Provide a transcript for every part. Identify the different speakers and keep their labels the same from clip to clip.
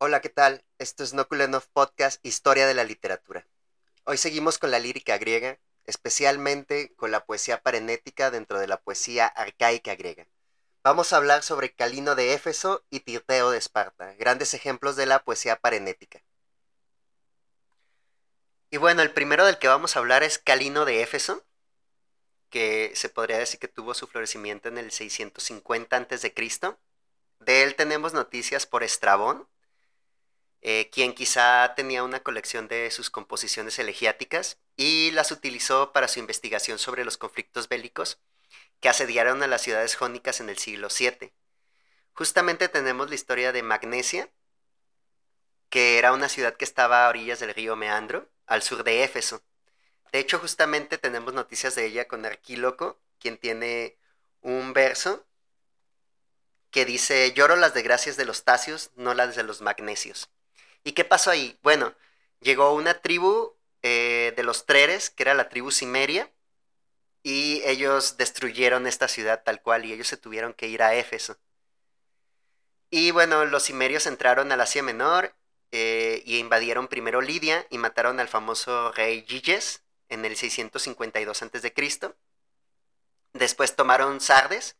Speaker 1: Hola, ¿qué tal? Esto es Nokulenov Podcast Historia de la Literatura. Hoy seguimos con la lírica griega, especialmente con la poesía parenética dentro de la poesía arcaica griega. Vamos a hablar sobre Calino de Éfeso y Tirteo de Esparta, grandes ejemplos de la poesía parenética. Y bueno, el primero del que vamos a hablar es Calino de Éfeso, que se podría decir que tuvo su florecimiento en el 650 a.C. De él tenemos noticias por Estrabón, eh, quien quizá tenía una colección de sus composiciones elegiáticas y las utilizó para su investigación sobre los conflictos bélicos que asediaron a las ciudades jónicas en el siglo VII. Justamente tenemos la historia de Magnesia, que era una ciudad que estaba a orillas del río Meandro, al sur de Éfeso. De hecho, justamente tenemos noticias de ella con Arquíloco, quien tiene un verso que dice, lloro las desgracias de los tacios, no las de los magnesios. ¿Y qué pasó ahí? Bueno, llegó una tribu eh, de los Treres, que era la tribu Cimeria, y ellos destruyeron esta ciudad tal cual y ellos se tuvieron que ir a Éfeso. Y bueno, los cimerios entraron al Asia Menor eh, y invadieron primero Lidia y mataron al famoso rey Giges en el 652 a.C. Después tomaron Sardes,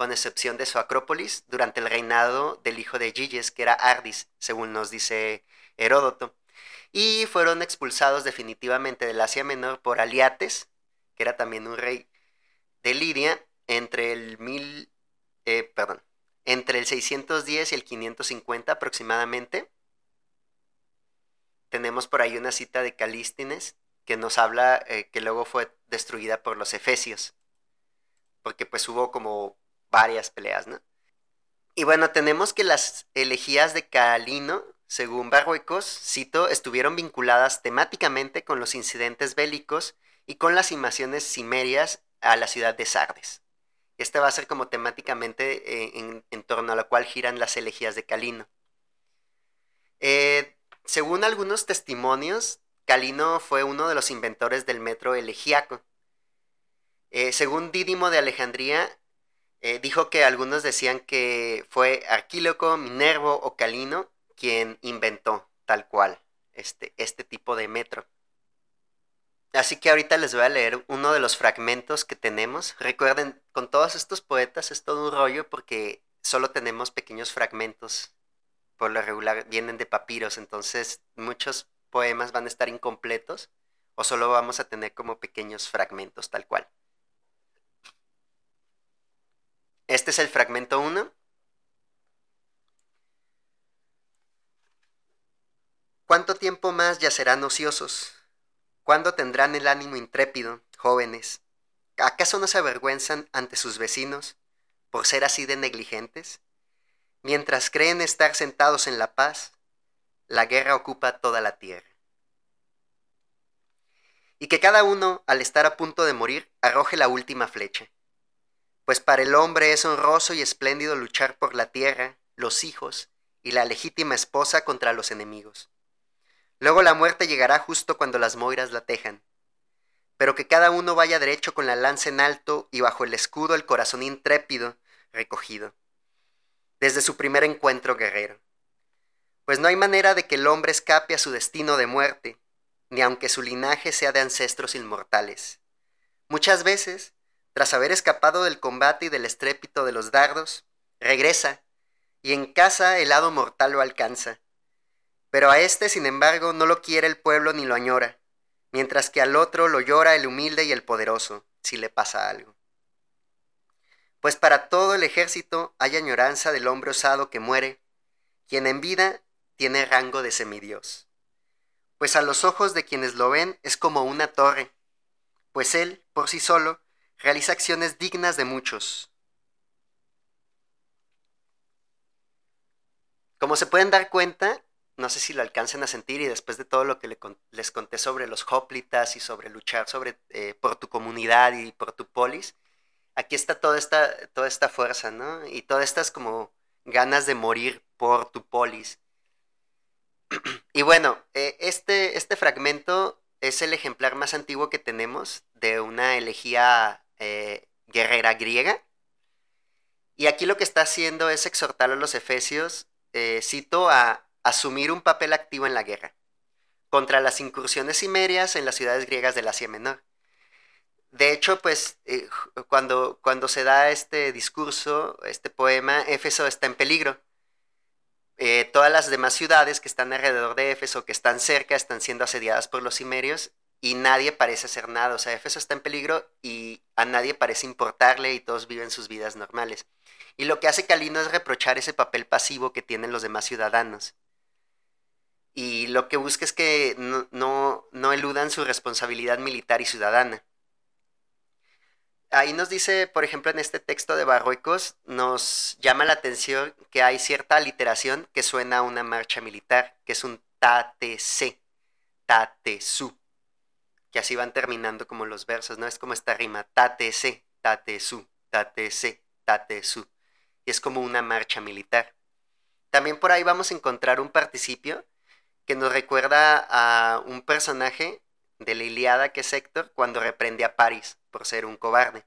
Speaker 1: con excepción de su acrópolis, durante el reinado del hijo de Giges, que era Ardis, según nos dice Heródoto. Y fueron expulsados definitivamente del Asia Menor por Aliates, que era también un rey de Lidia, entre el mil, eh, perdón, entre el 610 y el 550 aproximadamente. Tenemos por ahí una cita de Calístines que nos habla eh, que luego fue destruida por los efesios, porque pues hubo como varias peleas, ¿no? Y bueno, tenemos que las elegías de Calino, según Barruecos, cito, estuvieron vinculadas temáticamente con los incidentes bélicos y con las invasiones cimerias a la ciudad de Sardes. Esta va a ser como temáticamente eh, en, torno a la cual giran las elegías de Calino. Eh, según algunos testimonios, Calino fue uno de los inventores del metro elegíaco. Eh, según Dídimo de Alejandría, dijo que algunos decían que fue Arquíloco, Minervo o Calino quien inventó tal cual este, este tipo de metro. Así que ahorita les voy a leer uno de los fragmentos que tenemos. Recuerden, con todos estos poetas es todo un rollo porque solo tenemos pequeños fragmentos. Por lo regular vienen de papiros, entonces muchos poemas van a estar incompletos o solo vamos a tener como pequeños fragmentos tal cual. Este es el fragmento 1. ¿Cuánto tiempo más ya serán ociosos? ¿Cuándo tendrán el ánimo intrépido, jóvenes? ¿Acaso no se avergüenzan ante sus vecinos por ser así de negligentes? Mientras creen estar sentados en la paz, la guerra ocupa toda la tierra. Y que cada uno, al estar a punto de morir, arroje la última flecha. Pues para el hombre es honroso y espléndido luchar por la tierra, los hijos y la legítima esposa contra los enemigos. Luego la muerte llegará justo cuando las moiras la tejan. Pero que cada uno vaya derecho con la lanza en alto y bajo el escudo el corazón intrépido recogido. Desde su primer encuentro guerrero. Pues no hay manera de que el hombre escape a su destino de muerte, ni aunque su linaje sea de ancestros inmortales. Muchas veces, tras haber escapado del combate y del estrépito de los dardos, regresa, y en casa el hado mortal lo alcanza pero a este, sin embargo, no lo quiere el pueblo ni lo añora, mientras que al otro lo llora el humilde y el poderoso, si le pasa algo. Pues para todo el ejército hay añoranza del hombre osado que muere, quien en vida tiene rango de semidios. Pues a los ojos de quienes lo ven es como una torre, pues él, por sí solo, realiza acciones dignas de muchos. Como se pueden dar cuenta, no sé si lo alcancen a sentir y después de todo lo que les conté sobre los hoplitas y sobre luchar sobre, eh, por tu comunidad y por tu polis, aquí está toda esta, toda esta fuerza, ¿no? Y todas estas como ganas de morir por tu polis. y bueno, eh, este, este fragmento es el ejemplar más antiguo que tenemos de una elegía eh, guerrera griega. Y aquí lo que está haciendo es exhortar a los efesios, cito, a asumir un papel activo en la guerra contra las incursiones cimerias en las ciudades griegas del Asia Menor. De hecho, pues eh, cuando, cuando se da este discurso, este poema, Éfeso está en peligro. Eh, todas las demás ciudades que están alrededor de Éfeso, que están cerca, están siendo asediadas por los cimerios y nadie parece hacer nada. O sea, Éfeso está en peligro y a nadie parece importarle y todos viven sus vidas normales. Y lo que hace Calino es reprochar ese papel pasivo que tienen los demás ciudadanos. Y lo que busca es que no, no eludan su responsabilidad militar y ciudadana. Ahí nos dice, por ejemplo, en este texto de Barruecos, nos llama la atención que hay cierta aliteración que suena a una marcha militar, que es un tate-se, tate-su, que así van terminando como los versos, ¿no? Es como esta rima, tate-se, tate-su, tate-se, tate-su, y es como una marcha militar. También por ahí vamos a encontrar un participio que nos recuerda a un personaje de la Iliada que es Héctor cuando reprende a Paris por ser un cobarde.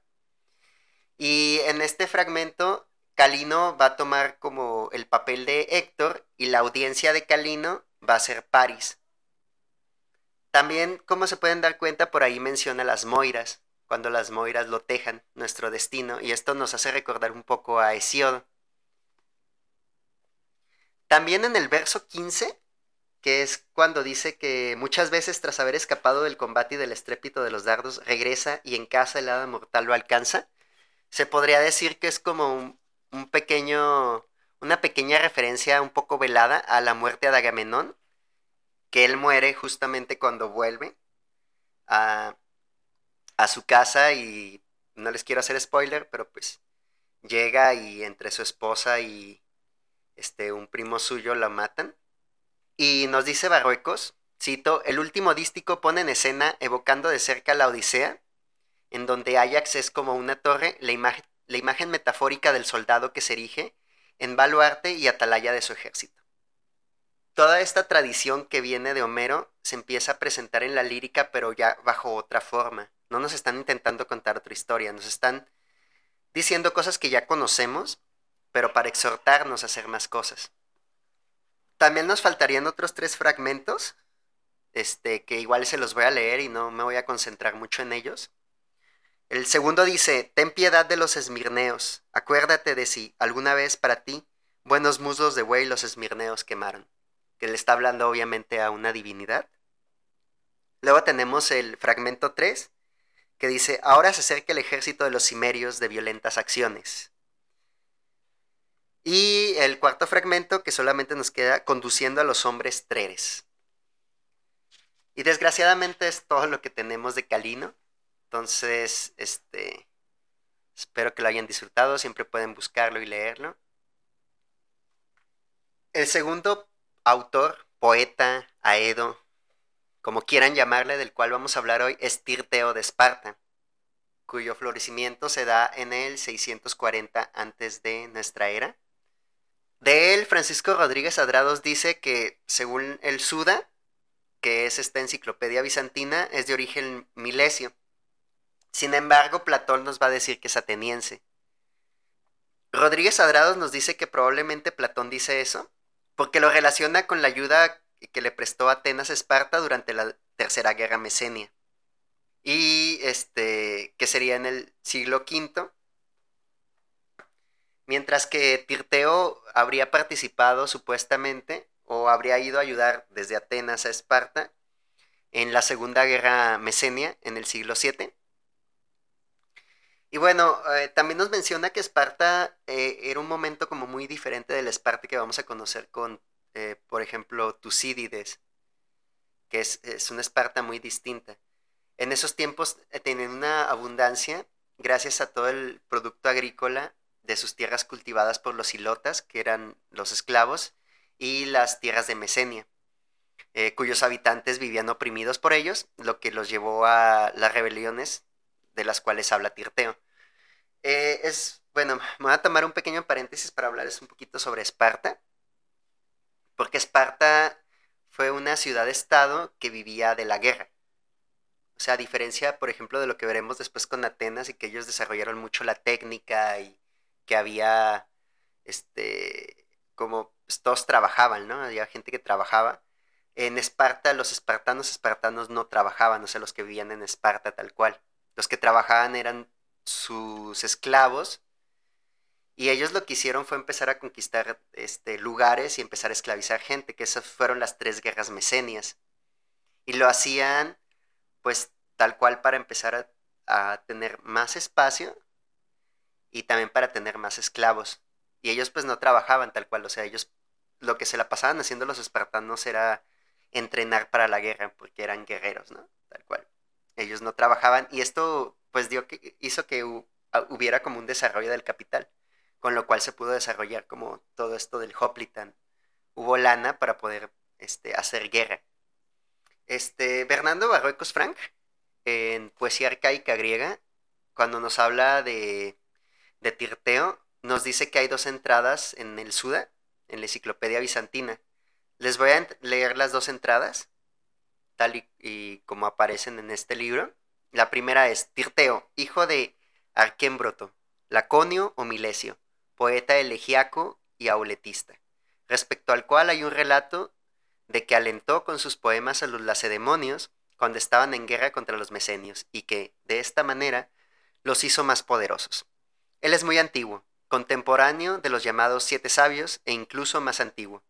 Speaker 1: Y en este fragmento, Calino va a tomar como el papel de Héctor y la audiencia de Calino va a ser Paris. También, como se pueden dar cuenta, por ahí menciona las Moiras, cuando las Moiras lo tejan, nuestro destino, y esto nos hace recordar un poco a Hesiodo. También en el verso 15 que es cuando dice que muchas veces tras haber escapado del combate y del estrépito de los dardos, regresa y en casa el hada mortal lo alcanza. Se podría decir que es como un, pequeño, una pequeña referencia un poco velada a la muerte de Agamenón, que él muere justamente cuando vuelve a, a su casa y no les quiero hacer spoiler, pero pues llega y entre su esposa y este un primo suyo la matan y nos dice Barruecos, cito, el último dístico pone en escena, evocando de cerca la Odisea, en donde Ajax es como una torre, la imagen, la imagen metafórica del soldado que se erige en baluarte y atalaya de su ejército. Toda esta tradición que viene de Homero se empieza a presentar en la lírica, pero ya bajo otra forma. No nos están intentando contar otra historia, nos están diciendo cosas que ya conocemos, pero para exhortarnos a hacer más cosas. También nos faltarían otros tres fragmentos, este, que igual se los voy a leer y no me voy a concentrar mucho en ellos. El segundo dice, ten piedad de los esmirneos, acuérdate de si alguna vez para ti buenos muslos de buey los esmirneos quemaron, que le está hablando obviamente a una divinidad. Luego tenemos el fragmento 3, que dice, ahora se acerca el ejército de los cimerios de violentas acciones. Y el cuarto fragmento que solamente nos queda conduciendo a los hombres treres. Y desgraciadamente es todo lo que tenemos de Calino. Entonces, este, espero que lo hayan disfrutado. Siempre pueden buscarlo y leerlo. El segundo autor, poeta, aedo, como quieran llamarle, del cual vamos a hablar hoy, es Tirteo de Esparta, cuyo florecimiento se da en el 640 antes de nuestra era. De él, Francisco Rodríguez Adrados dice que, según el Suda, que es esta enciclopedia bizantina, es de origen milesio. Sin embargo, Platón nos va a decir que es ateniense. Rodríguez Adrados nos dice que probablemente Platón dice eso, porque lo relaciona con la ayuda que le prestó Atenas a Esparta durante la Tercera Guerra Mesenia. Y este, que sería en el siglo V, mientras que Tirteo habría participado supuestamente o habría ido a ayudar desde Atenas a Esparta en la Segunda Guerra Mesenia en el siglo VII. Y bueno, eh, también nos menciona que Esparta eh, era un momento como muy diferente del Esparta que vamos a conocer con, eh, por ejemplo, Tucídides, que es, es, una Esparta muy distinta. En esos tiempos tenían una abundancia gracias a todo el producto agrícola de sus tierras cultivadas por los ilotas, que eran los esclavos, y las tierras de Mesenia, cuyos habitantes vivían oprimidos por ellos, lo que los llevó a las rebeliones de las cuales habla Tirteo. Eh, es, bueno, me voy a tomar un pequeño paréntesis para hablarles un poquito sobre Esparta, porque Esparta fue una ciudad-estado que vivía de la guerra. O sea, a diferencia, por ejemplo, de lo que veremos después con Atenas y que ellos desarrollaron mucho la técnica y que había este como pues, todos trabajaban, ¿no? Había gente que trabajaba. En Esparta, los espartanos espartanos no trabajaban, o sea, los que vivían en Esparta tal cual. Los que trabajaban eran sus esclavos y ellos lo que hicieron fue empezar a conquistar este, lugares y empezar a esclavizar gente, que esas fueron las tres guerras mesenias. Y lo hacían, pues, tal cual para empezar a, a tener más espacio y también para tener más esclavos. Y ellos pues no trabajaban tal cual, o sea, ellos lo que se la pasaban haciendo los espartanos era entrenar para la guerra, porque eran guerreros, ¿no? Tal cual. Ellos no trabajaban y esto pues dio que, hizo que hubiera como un desarrollo del capital con lo cual se pudo desarrollar como todo esto del Hoplitan. Hubo lana para poder este, hacer guerra. Este, Bernardo Barroicos Frank, en Poesía Arcaica Griega, cuando nos habla de, de Tirteo, nos dice que hay dos entradas en el Suda, en la enciclopedia bizantina. Les voy a leer las dos entradas, tal y, como aparecen en este libro. La primera es Tirteo, hijo de Arquémbroto, Laconio o Milesio, poeta elegiaco y auletista, respecto al cual hay un relato de que alentó con sus poemas a los lacedemonios cuando estaban en guerra contra los mesenios y que, de esta manera, los hizo más poderosos. Él es muy antiguo, contemporáneo de los llamados siete sabios e incluso más antiguo.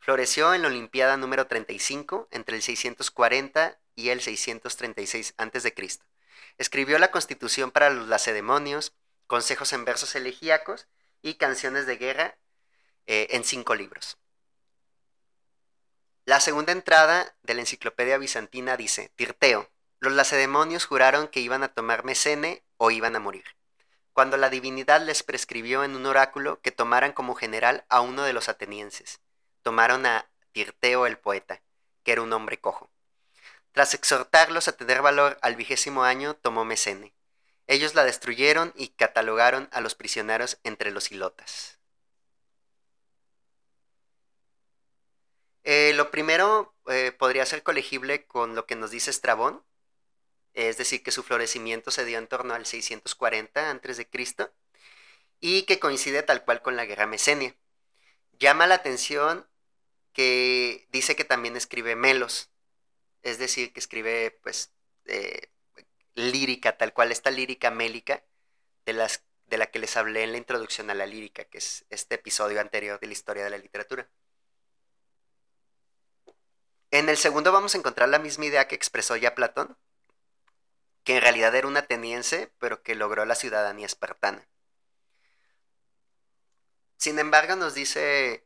Speaker 1: Floreció en la Olimpiada número 35 entre el 640 y el 636 a.C. Escribió la Constitución para los lacedemonios, consejos en versos elegíacos y canciones de guerra eh, en cinco libros. La segunda entrada de la enciclopedia bizantina dice, Tirteo, los lacedemonios juraron que iban a tomar Mesene o iban a morir, cuando la divinidad les prescribió en un oráculo que tomaran como general a uno de los atenienses. Tomaron a Tirteo el poeta, que era un hombre cojo. Tras exhortarlos a tener valor al vigésimo año, tomó Mesene. Ellos la destruyeron y catalogaron a los prisioneros entre los hilotas. Eh, lo primero eh, podría ser colegible con lo que nos dice Estrabón, es decir, que su florecimiento se dio en torno al 640 a.C. y que coincide tal cual con la guerra mesenia. Llama la atención que dice que también escribe melos, es decir, que escribe pues eh, lírica, tal cual, esta lírica mélica de, las, de la que les hablé en la introducción a la lírica, que es este episodio anterior de la historia de la literatura. En el segundo vamos a encontrar la misma idea que expresó ya Platón, que en realidad era un ateniense, pero que logró la ciudadanía espartana. Sin embargo, nos dice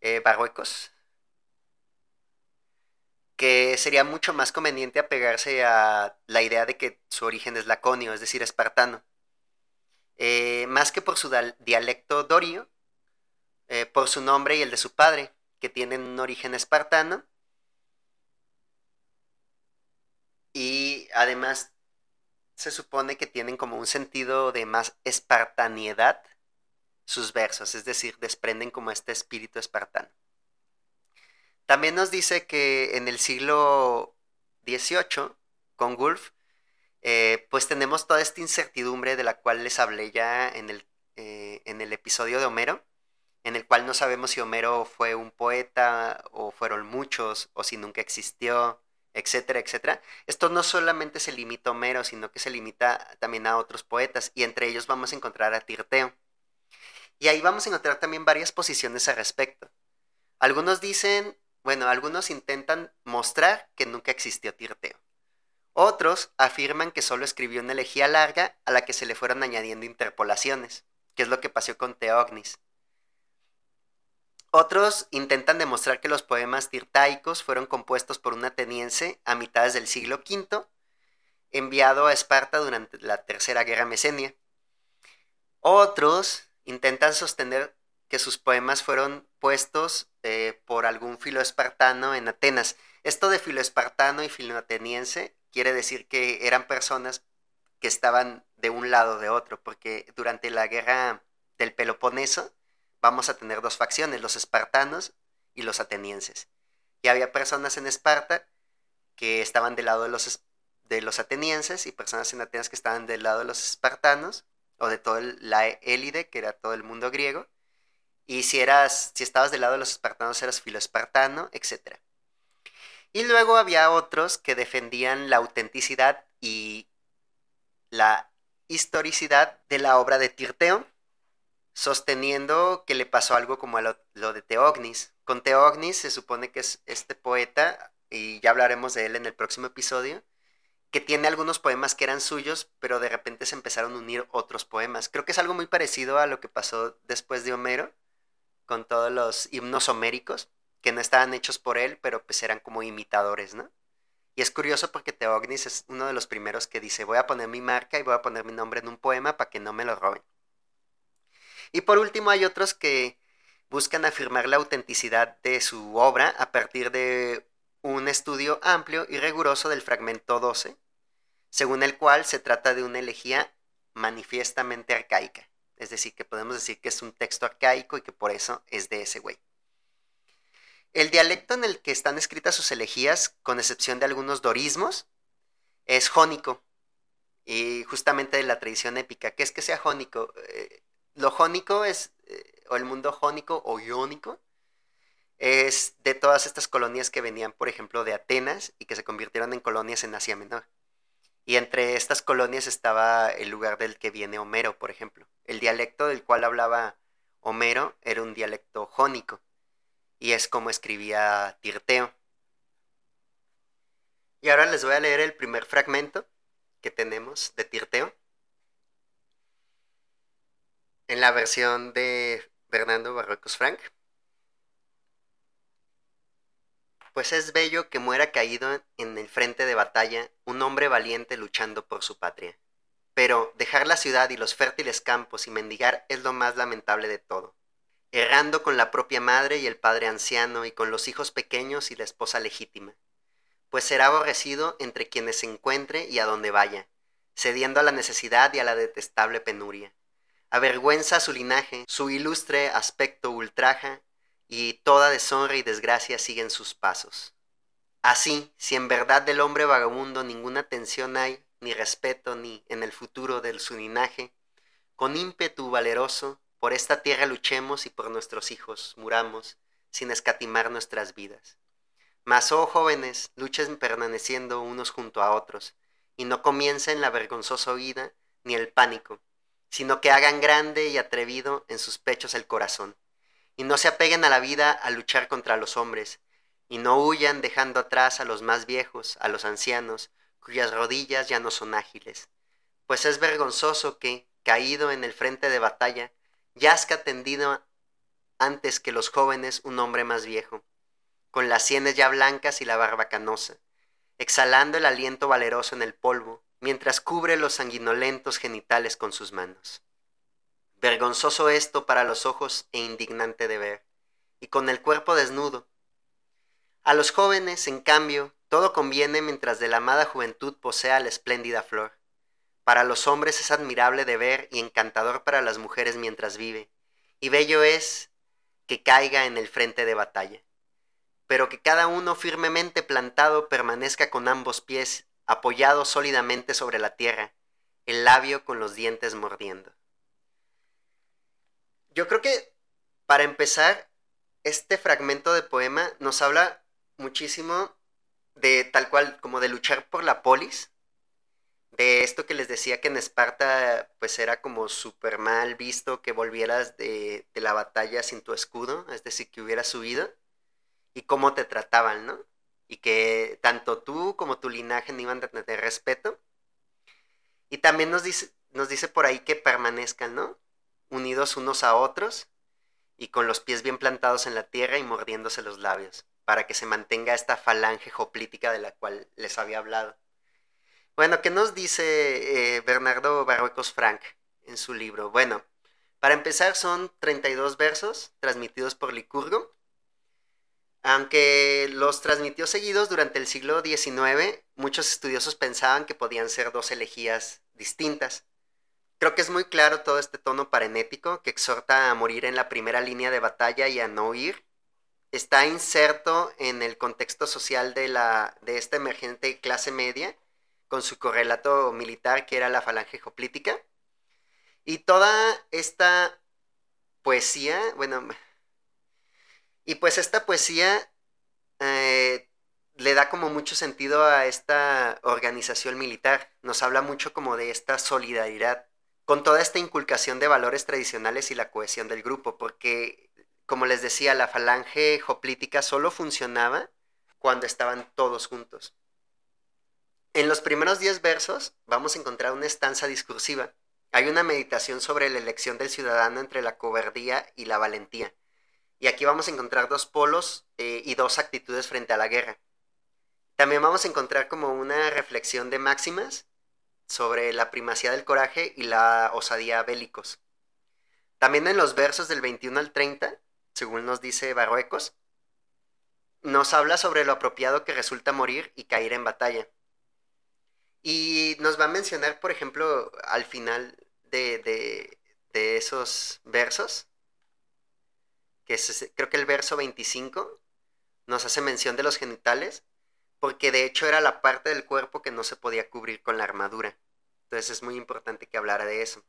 Speaker 1: eh, Barruecos que sería mucho más conveniente apegarse a la idea de que su origen es laconio, es decir, espartano. Eh, más que por su dialecto dorio, eh, por su nombre y el de su padre, que tienen un origen espartano. Y además se supone que tienen como un sentido de más espartaniedad sus versos, es decir, desprenden como este espíritu espartano. También nos dice que en el siglo XVIII, con Wolf, eh, pues tenemos toda esta incertidumbre de la cual les hablé ya en el, eh, en el episodio de Homero, en el cual no sabemos si Homero fue un poeta o fueron muchos o si nunca existió, etcétera, etcétera. Esto no solamente se limita a Homero, sino que se limita también a otros poetas y entre ellos vamos a encontrar a Tirteo. Y ahí vamos a encontrar también varias posiciones al respecto. Algunos dicen bueno, algunos intentan mostrar que nunca existió Tirteo. Otros afirman que solo escribió una elegía larga a la que se le fueron añadiendo interpolaciones, que es lo que pasó con Teognis. Otros intentan demostrar que los poemas tirtaicos fueron compuestos por un ateniense a mitades del siglo V, enviado a Esparta durante la Tercera Guerra Mesenia. Otros intentan sostener que sus poemas fueron puestos eh, por algún filo espartano en Atenas. Esto de filo espartano y filo ateniense quiere decir que eran personas que estaban de un lado de otro, porque durante la guerra del Peloponeso vamos a tener dos facciones, los espartanos y los atenienses. Y había personas en Esparta que estaban del lado de los, de los atenienses y personas en Atenas que estaban del lado de los espartanos o de toda la élide, que era todo el mundo griego Y si eras, si estabas del lado de los espartanos, eras filoespartano, etc. Y luego había otros que defendían la autenticidad y la historicidad de la obra de Tirteo, sosteniendo que le pasó algo como a lo, de Teognis. Con Teognis se supone que es este poeta, y ya hablaremos de él en el próximo episodio, que tiene algunos poemas que eran suyos, pero de repente se empezaron a unir otros poemas. Creo que es algo muy parecido a lo que pasó después de Homero, con todos los himnos homéricos, que no estaban hechos por él, pero pues eran como imitadores, ¿no? Y es curioso porque Teognis es uno de los primeros que dice, voy a poner mi marca y voy a poner mi nombre en un poema para que no me lo roben. Y por último hay otros que buscan afirmar la autenticidad de su obra a partir de un estudio amplio y riguroso del fragmento 12, según el cual se trata de una elegía manifiestamente arcaica. Es decir, que podemos decir que es un texto arcaico y que por eso es de ese güey. El dialecto en el que están escritas sus elegías, con excepción de algunos dorismos, es jónico. Y justamente de la tradición épica. ¿Qué es que sea jónico? Eh, lo jónico es, eh, o el mundo jónico o iónico, es de todas estas colonias que venían, por ejemplo, de Atenas y que se convirtieron en colonias en Asia Menor. Y entre estas colonias estaba el lugar del que viene Homero, por ejemplo. El dialecto del cual hablaba Homero era un dialecto jónico y es como escribía Tirteo. Y ahora les voy a leer el primer fragmento que tenemos de Tirteo en la versión de Fernando Barrocos Frank. Pues es bello que muera caído en el frente de batalla un hombre valiente luchando por su patria. Pero dejar la ciudad y los fértiles campos y mendigar es lo más lamentable de todo errando con la propia madre y el padre anciano y con los hijos pequeños y la esposa legítima, pues será aborrecido entre quienes se encuentre y a donde vaya, cediendo a la necesidad y a la detestable penuria. Avergüenza su linaje, su ilustre aspecto ultraja, y toda deshonra y desgracia siguen sus pasos. Así, si en verdad del hombre vagabundo ninguna atención hay, ni respeto, ni en el futuro de su linaje, con ímpetu valeroso, por esta tierra luchemos y por nuestros hijos muramos, sin escatimar nuestras vidas. Mas, oh jóvenes, luchen permaneciendo unos junto a otros, y no comiencen la vergonzosa huida ni el pánico, sino que hagan grande y atrevido en sus pechos el corazón, y no se apeguen a la vida a luchar contra los hombres, y no huyan dejando atrás a los más viejos, a los ancianos, cuyas rodillas ya no son ágiles, pues es vergonzoso que, caído en el frente de batalla, yazca tendido antes que los jóvenes un hombre más viejo, con las sienes ya blancas y la barba canosa, exhalando el aliento valeroso en el polvo, mientras cubre los sanguinolentos genitales con sus manos. Vergonzoso esto para los ojos e indignante de ver, y con el cuerpo desnudo. A los jóvenes, en cambio, todo conviene mientras de la amada juventud posea la espléndida flor. Para los hombres es admirable de ver y encantador para las mujeres mientras vive, y bello es que caiga en el frente de batalla. Pero que cada uno firmemente plantado permanezca con ambos pies apoyado sólidamente sobre la tierra, el labio con los dientes mordiendo. Yo creo que, para empezar, este fragmento de poema nos habla muchísimo de tal cual como de luchar por la polis, de esto que les decía que en Esparta pues era como súper mal visto que volvieras de, la batalla sin tu escudo, es decir, que hubieras subido, y cómo te trataban, ¿no? Y que tanto tú como tu linaje no iban a tener respeto. Y también nos dice, nos dice por ahí que permanezcan, ¿no? Unidos unos a otros y con los pies bien plantados en la tierra y mordiéndose los labios, para que se mantenga esta falange joplítica de la cual les había hablado. Bueno, ¿qué nos dice eh, Bernardo Barruecos Frank en su libro? Bueno, para empezar son 32 versos transmitidos por Licurgo. Aunque los transmitió seguidos durante el siglo XIX, muchos estudiosos pensaban que podían ser dos elegías distintas. Creo que es muy claro todo este tono parenético que exhorta a morir en la primera línea de batalla y a no huir. Está inserto en el contexto social de esta emergente clase media con su correlato militar que era la falange hoplítica. Y toda esta poesía, bueno, y pues esta poesía eh, le da como mucho sentido a esta organización militar, nos habla mucho como de esta solidaridad, con toda esta inculcación de valores tradicionales y la cohesión del grupo, porque, como les decía, la falange hoplítica solo funcionaba cuando estaban todos juntos. En los primeros 10 versos vamos a encontrar una estanza discursiva. Hay una meditación sobre la elección del ciudadano entre la cobardía y la valentía. Y aquí vamos a encontrar dos polos eh, y dos actitudes frente a la guerra. También vamos a encontrar como una reflexión de máximas sobre la primacía del coraje y la osadía bélicos. También en los versos del 21 al 30, según nos dice Barruecos, nos habla sobre lo apropiado que resulta morir y caer en batalla. Y nos va a mencionar, por ejemplo, al final de, esos versos, que creo que el verso 25 nos hace mención de los genitales, porque de hecho era la parte del cuerpo que no se podía cubrir con la armadura. Entonces es muy importante que hablara de eso.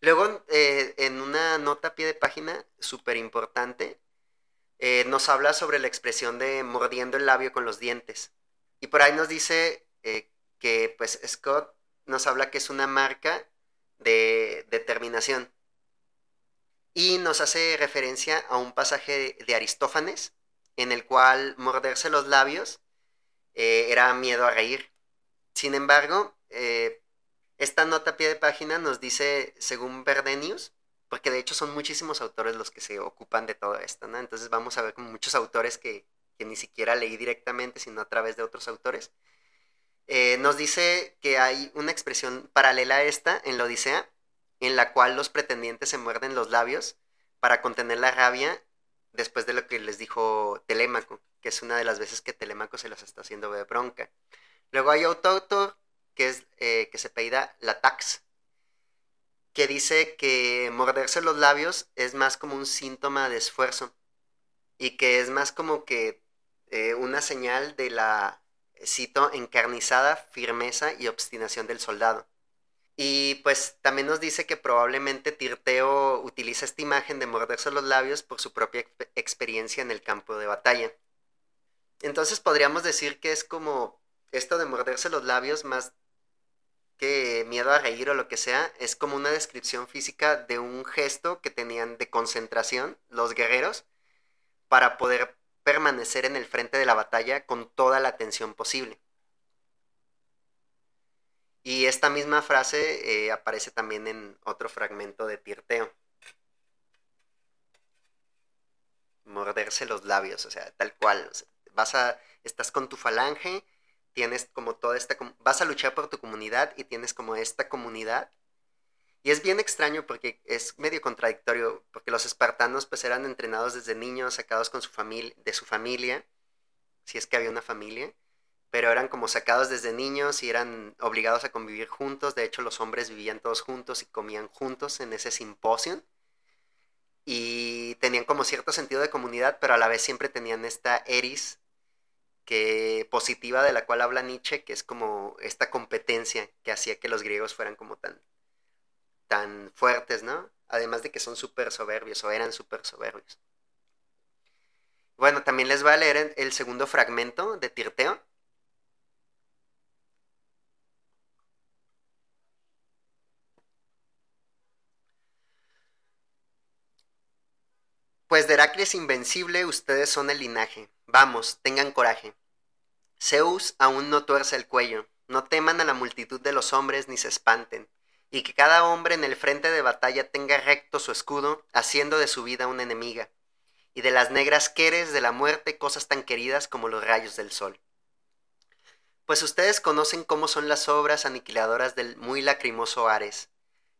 Speaker 1: Luego, eh, en una nota a pie de página súper importante, eh, nos habla sobre la expresión de mordiendo el labio con los dientes. Y por ahí nos dice eh, que pues Scott nos habla que es una marca de determinación. Y nos hace referencia a un pasaje de Aristófanes en el cual morderse los labios eh, era miedo a reír. Sin embargo, eh, esta nota a pie de página nos dice, según Verdenius, porque de hecho son muchísimos autores los que se ocupan de todo esto, ¿no? Entonces vamos a ver como muchos autores que, que ni siquiera leí directamente, sino a través de otros autores. Eh, nos dice que hay una expresión paralela a esta en la Odisea, en la cual los pretendientes se muerden los labios para contener la rabia después de lo que les dijo Telémaco, que es una de las veces que Telémaco se los está haciendo de bronca. Luego hay otro autor que, es, eh, que se peida la tax, que dice que morderse los labios es más como un síntoma de esfuerzo y que es más como que eh, una señal de la, cito, encarnizada firmeza y obstinación del soldado. Y pues también nos dice que probablemente Tirteo utiliza esta imagen de morderse los labios por su propia experiencia en el campo de batalla. Entonces podríamos decir que es como esto de morderse los labios más que miedo a reír o lo que sea, es como una descripción física de un gesto que tenían de concentración los guerreros para poder permanecer en el frente de la batalla con toda la atención posible. Y esta misma frase eh, aparece también en otro fragmento de Tirteo. Morderse los labios, o sea, tal cual. vas a, estás con tu falange, tienes como toda esta, vas a luchar por tu comunidad y tienes como esta comunidad. Y es bien extraño porque es medio contradictorio, porque los espartanos pues eran entrenados desde niños, sacados con su familia, de su familia, si es que había una familia, pero eran como sacados desde niños y eran obligados a convivir juntos. De hecho, los hombres vivían todos juntos y comían juntos en ese simposio. Y tenían como cierto sentido de comunidad, pero a la vez siempre tenían esta eris que positiva de la cual habla Nietzsche, que es como esta competencia que hacía que los griegos fueran como tan, tan fuertes, ¿no? Además de que son súper soberbios o eran súper soberbios. Bueno, también les voy a leer el segundo fragmento de Tirteo, Pues de Heracles invencible ustedes son el linaje. Vamos, tengan coraje. Zeus aún no tuerce el cuello, no teman a la multitud de los hombres ni se espanten, y que cada hombre en el frente de batalla tenga recto su escudo, haciendo de su vida una enemiga, y de las negras queres de la muerte cosas tan queridas como los rayos del sol. Pues ustedes conocen cómo son las obras aniquiladoras del muy lacrimoso Ares,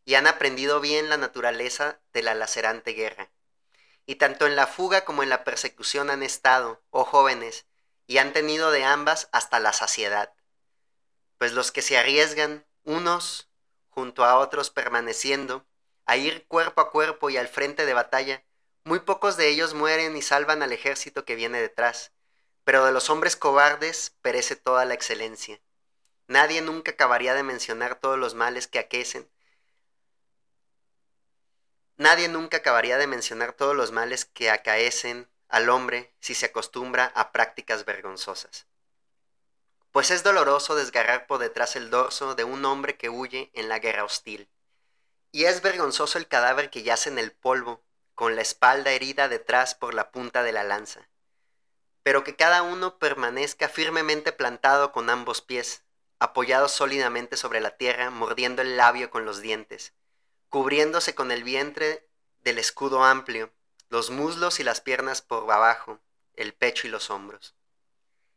Speaker 1: y han aprendido bien la naturaleza de la lacerante guerra y tanto en la fuga como en la persecución han estado, oh jóvenes, y han tenido de ambas hasta la saciedad. Pues los que se arriesgan, unos junto a otros permaneciendo, a ir cuerpo a cuerpo y al frente de batalla, muy pocos de ellos mueren y salvan al ejército que viene detrás, pero de los hombres cobardes perece toda la excelencia. Nadie nunca acabaría de mencionar todos los males que aquecen, Nadie nunca acabaría de mencionar todos los males que acaecen al hombre si se acostumbra a prácticas vergonzosas. Pues es doloroso desgarrar por detrás el dorso de un hombre que huye en la guerra hostil. Y es vergonzoso el cadáver que yace en el polvo, con la espalda herida detrás por la punta de la lanza. Pero que cada uno permanezca firmemente plantado con ambos pies, apoyado sólidamente sobre la tierra, mordiendo el labio con los dientes, cubriéndose con el vientre del escudo amplio, los muslos y las piernas por abajo, el pecho y los hombros.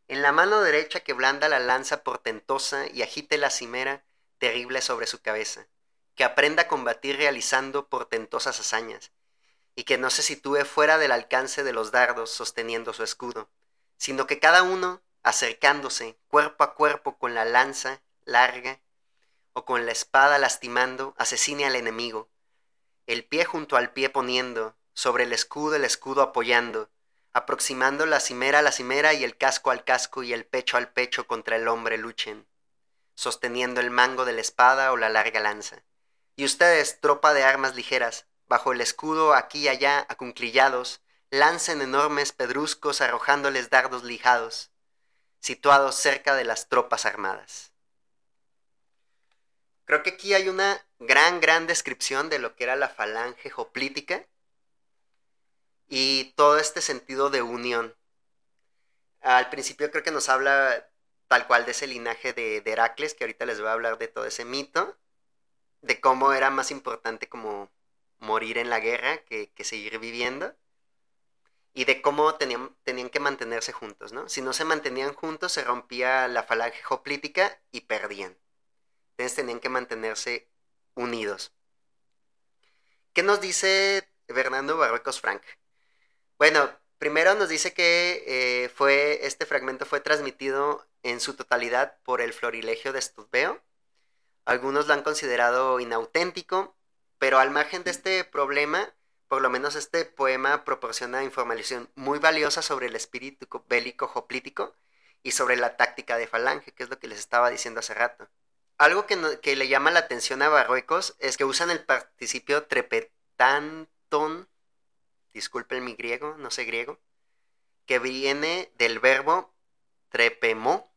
Speaker 1: En la mano derecha que blanda la lanza portentosa y agite la cimera terrible sobre su cabeza, que aprenda a combatir realizando portentosas hazañas, y que no se sitúe fuera del alcance de los dardos sosteniendo su escudo, sino que cada uno, acercándose cuerpo a cuerpo con la lanza larga o con la espada lastimando, asesine al enemigo, el pie junto al pie poniendo, sobre el escudo el escudo apoyando, aproximando la cimera a la cimera y el casco al casco y el pecho al pecho contra el hombre luchen, sosteniendo el mango de la espada o la larga lanza. Y ustedes, tropa de armas ligeras, bajo el escudo aquí y allá acunclillados, lancen enormes pedruscos arrojándoles dardos lijados, situados cerca de las tropas armadas. Creo que aquí hay una gran, gran descripción de lo que era la falange hoplítica y todo este sentido de unión. Al principio creo que nos habla tal cual de ese linaje de, Heracles, que ahorita les voy a hablar de todo ese mito, de cómo era más importante como morir en la guerra que, seguir viviendo, y de cómo tenían, tenían que mantenerse juntos, ¿no? Si no se mantenían juntos, se rompía la falange hoplítica y perdían. Entonces tenían que mantenerse unidos. ¿Qué nos dice Fernando Barrocos Frank? Bueno, primero nos dice que eh, fue, este fragmento fue transmitido en su totalidad por el florilegio de Estudbeo. Algunos lo han considerado inauténtico, pero al margen de este problema, por lo menos este poema proporciona información muy valiosa sobre el espíritu bélico hoplítico y sobre la táctica de falange, que es lo que les estaba diciendo hace rato. Algo que, le llama la atención a Barruecos es que usan el participio trepetanton disculpen mi griego, no sé griego, que viene del verbo trepemo,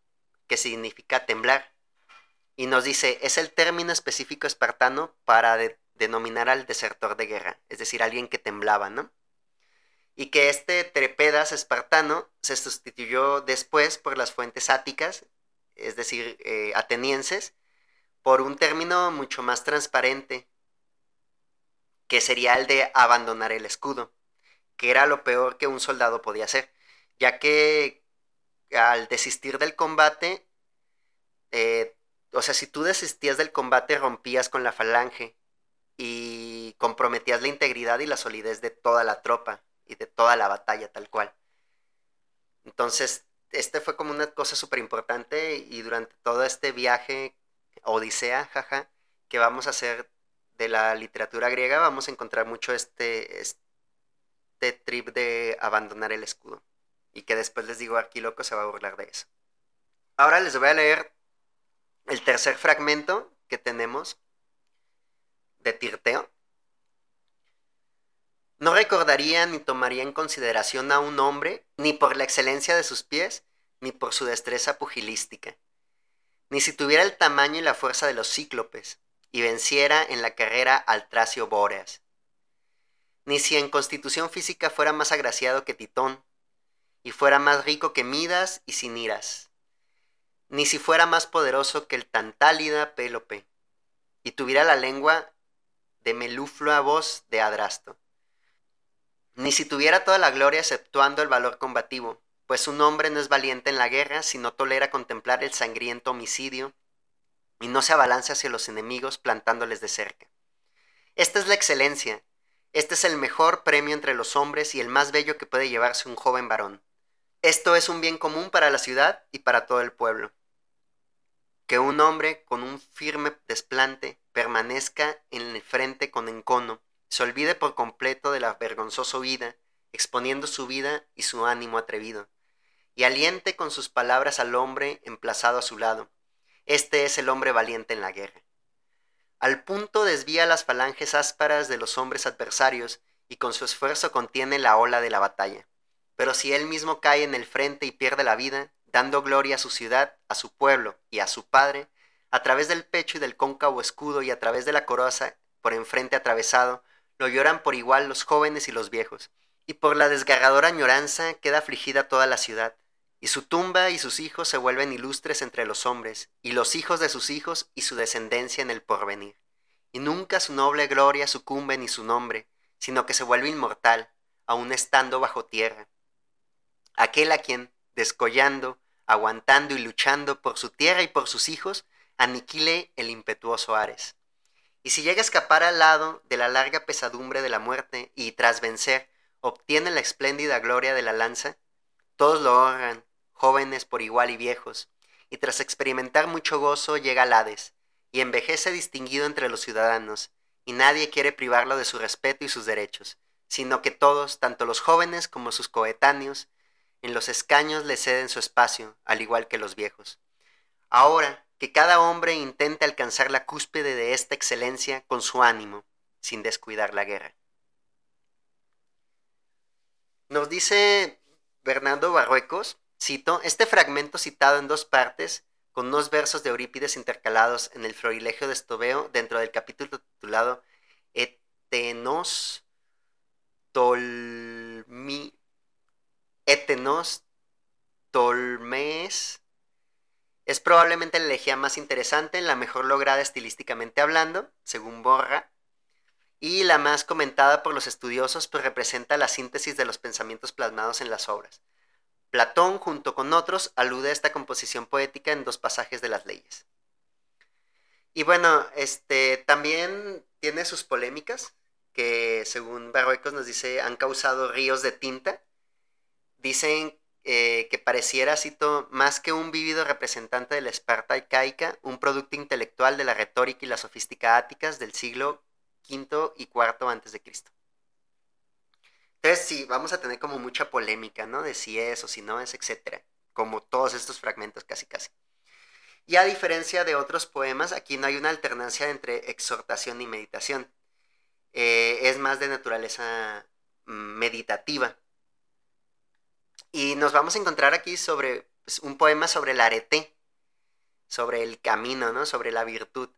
Speaker 1: que significa temblar. Y nos dice, es el término específico espartano para denominar al desertor de guerra, es decir, alguien que temblaba, ¿no? Y que este trepedas espartano se sustituyó después por las fuentes áticas, es decir, eh, atenienses, por un término mucho más transparente, que sería el de abandonar el escudo que era lo peor que un soldado podía hacer, ya que al desistir del combate, eh, o sea, si tú desistías del combate rompías con la falange y comprometías la integridad y la solidez de toda la tropa y de toda la batalla tal cual. Entonces, este fue como una cosa súper importante y durante todo este viaje, odisea, jaja, que vamos a hacer de la literatura griega, vamos a encontrar mucho este, este trip de abandonar el escudo. Y que después les digo, aquí loco se va a burlar de eso. Ahora les voy a leer el tercer fragmento que tenemos de Tirteo. No recordaría ni tomaría en consideración a un hombre ni por la excelencia de sus pies, ni por su destreza pugilística, ni si tuviera el tamaño y la fuerza de los cíclopes, y venciera en la carrera al Tracio Bóreas, ni si en constitución física fuera más agraciado que Titón, y fuera más rico que Midas y Siniras, ni si fuera más poderoso que el Tantálida Pélope, y tuviera la lengua de meluflua voz de Adrasto, ni si tuviera toda la gloria exceptuando el valor combativo, pues un hombre no es valiente en la guerra si no tolera contemplar el sangriento homicidio y no se abalanza hacia los enemigos plantándoles de cerca. Esta es la excelencia, este es el mejor premio entre los hombres y el más bello que puede llevarse un joven varón. Esto es un bien común para la ciudad y para todo el pueblo. Que un hombre con un firme desplante permanezca en el frente con encono, se olvide por completo de la vergonzosa huida, exponiendo su vida y su ánimo atrevido, y aliente con sus palabras al hombre emplazado a su lado. Este es el hombre valiente en la guerra. Al punto desvía las falanges ásparas de los hombres adversarios y con su esfuerzo contiene la ola de la batalla. Pero si él mismo cae en el frente y pierde la vida, dando gloria a su ciudad, a su pueblo y a su padre, a través del pecho y del cóncavo escudo y a través de la coroza por enfrente atravesado, lo lloran por igual los jóvenes y los viejos, y por la desgarradora añoranza queda afligida toda la ciudad, y su tumba y sus hijos se vuelven ilustres entre los hombres, y los hijos de sus hijos y su descendencia en el porvenir. Y nunca su noble gloria sucumbe ni su nombre, sino que se vuelve inmortal, aun estando bajo tierra. Aquel a quien, descollando, aguantando y luchando por su tierra y por sus hijos, aniquile el impetuoso Ares. Y si llega a escapar al lado de la larga pesadumbre de la muerte y tras vencer obtiene la espléndida gloria de la lanza, todos lo honran, jóvenes por igual y viejos, y tras experimentar mucho gozo llega al Hades, y envejece distinguido entre los ciudadanos, y nadie quiere privarlo de su respeto y sus derechos, sino que todos, tanto los jóvenes como sus coetáneos, en los escaños le ceden su espacio, al igual que los viejos. Ahora, que cada hombre intente alcanzar la cúspide de esta excelencia con su ánimo, sin descuidar la guerra. Nos dice Bernardo Barruecos, cito, este fragmento citado en dos partes, con unos versos de Eurípides intercalados en el Florilegio de Estoveo, dentro del capítulo titulado Etenos Tolmi, Etenos Tolmes es probablemente la elegía más interesante, la mejor lograda estilísticamente hablando, según Borra, y la más comentada por los estudiosos, pues representa la síntesis de los pensamientos plasmados en las obras. Platón, junto con otros, alude a esta composición poética en dos pasajes de las leyes. Y bueno, este también tiene sus polémicas, que según Barroicos nos dice, han causado ríos de tinta. Dicen eh, que pareciera, cito, más que un vívido representante de la Esparta arcaica, un producto intelectual de la retórica y la sofística áticas del siglo V y IV antes de Cristo. Entonces sí, vamos a tener como mucha polémica, ¿no? De si es o si no es, etcétera. Como todos estos fragmentos casi casi. Y a diferencia de otros poemas, aquí no hay una alternancia entre exhortación y meditación. Eh, es más de naturaleza mm, meditativa. Y nos vamos a encontrar aquí sobre pues, un poema sobre el arete, sobre el camino, ¿no? Sobre la virtud.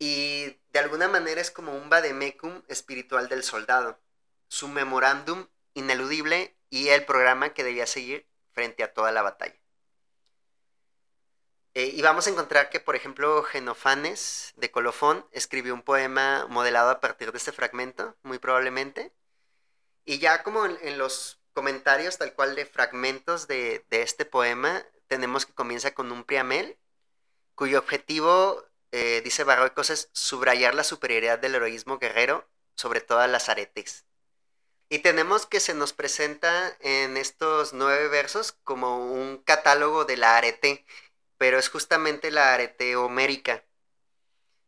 Speaker 1: Y de alguna manera es como un vademecum espiritual del soldado, su memorándum ineludible y el programa que debía seguir frente a toda la batalla. Eh, y vamos a encontrar que, por ejemplo, Genofanes de Colofón escribió un poema modelado a partir de este fragmento, muy probablemente. Y ya como en los comentarios tal cual de fragmentos de, este poema, tenemos que comienza con un priamel, cuyo objetivo, eh, dice Barroicos, es subrayar la superioridad del heroísmo guerrero sobre todas las aretes. Y tenemos que se nos presenta en estos nueve versos como un catálogo de la arete, pero es justamente la arete homérica.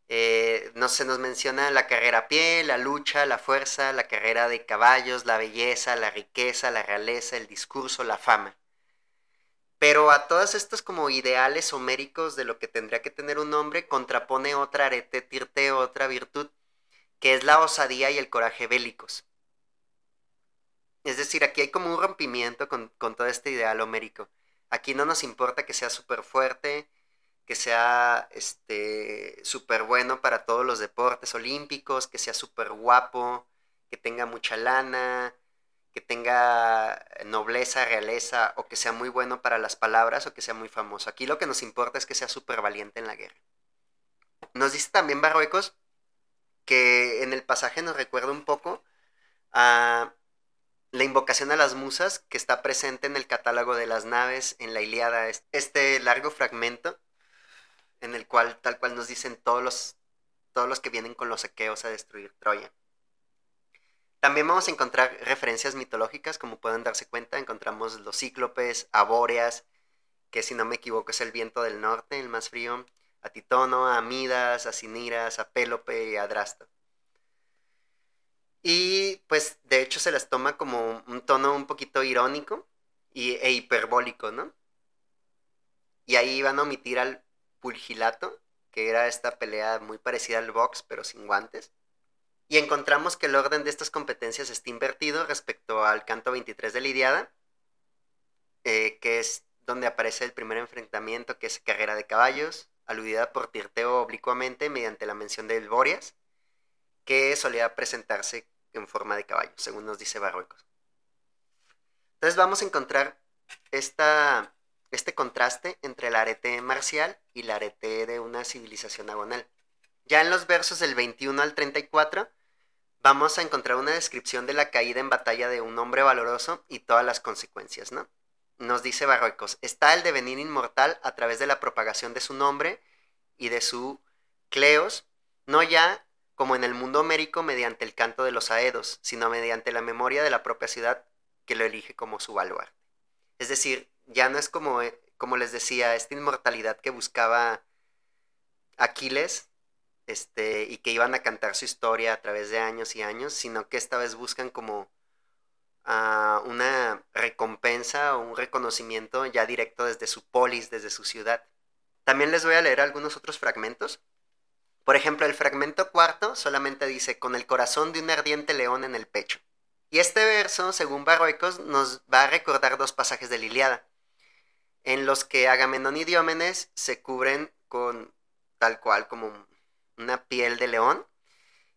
Speaker 1: Eh, no se nos menciona la carrera a pie, la lucha, la fuerza, la carrera de caballos, la belleza, la riqueza, la realeza, el discurso, la fama. Pero a todas estas como ideales homéricos de lo que tendría que tener un hombre, contrapone otra arete, tirte, otra virtud, que es la osadía y el coraje bélicos. Es decir, aquí hay como un rompimiento con, con todo este ideal homérico. Aquí no nos importa que sea súper fuerte, que sea este súper bueno para todos los deportes olímpicos, que sea súper guapo, que tenga mucha lana, que tenga nobleza, realeza, o que sea muy bueno para las palabras, o que sea muy famoso. Aquí lo que nos importa es que sea súper valiente en la guerra. Nos dice también Barruecos que en el pasaje nos recuerda un poco a la invocación a las musas que está presente en el catálogo de las naves en la Iliada. Este largo fragmento en el cual tal cual nos dicen todos los, todos los que vienen con los aqueos a destruir Troya. También vamos a encontrar referencias mitológicas, como pueden darse cuenta, encontramos los cíclopes, a Bóreas, que si no me equivoco es el viento del norte, el más frío, a Titono, a Midas, a Siniras, a Pélope y a Drasto. Y pues de hecho se las toma como un tono un poquito irónico y, e hiperbólico, ¿no? Y ahí van a omitir al Pulgilato, que era esta pelea muy parecida al box, pero sin guantes. Y encontramos que el orden de estas competencias está invertido respecto al canto 23 de Lidiada, eh, que es donde aparece el primer enfrentamiento, que es carrera de caballos, aludida por Tirteo oblicuamente mediante la mención de Borias, que solía presentarse en forma de caballo, según nos dice Barruecos. Entonces vamos a encontrar esta, este contraste entre el arete marcial y el arete de una civilización agonal. Ya en los versos del 21 al 34 vamos a encontrar una descripción de la caída en batalla de un hombre valoroso y todas las consecuencias, ¿no? Nos dice Barruecos, está el devenir inmortal a través de la propagación de su nombre y de su cleos, no ya como en el mundo homérico mediante el canto de los aedos, sino mediante la memoria de la propia ciudad que lo elige como su baluarte. Es decir, ya no es como, eh, como les decía, esta inmortalidad que buscaba Aquiles este, y que iban a cantar su historia a través de años y años, sino que esta vez buscan como uh, una recompensa o un reconocimiento ya directo desde su polis, desde su ciudad. También les voy a leer algunos otros fragmentos. Por ejemplo, el fragmento cuarto solamente dice, con el corazón de un ardiente león en el pecho. Y este verso, según Barroicos, nos va a recordar dos pasajes de Liliada, en los que Agamenón y Diómenes se cubren con tal cual como una piel de león.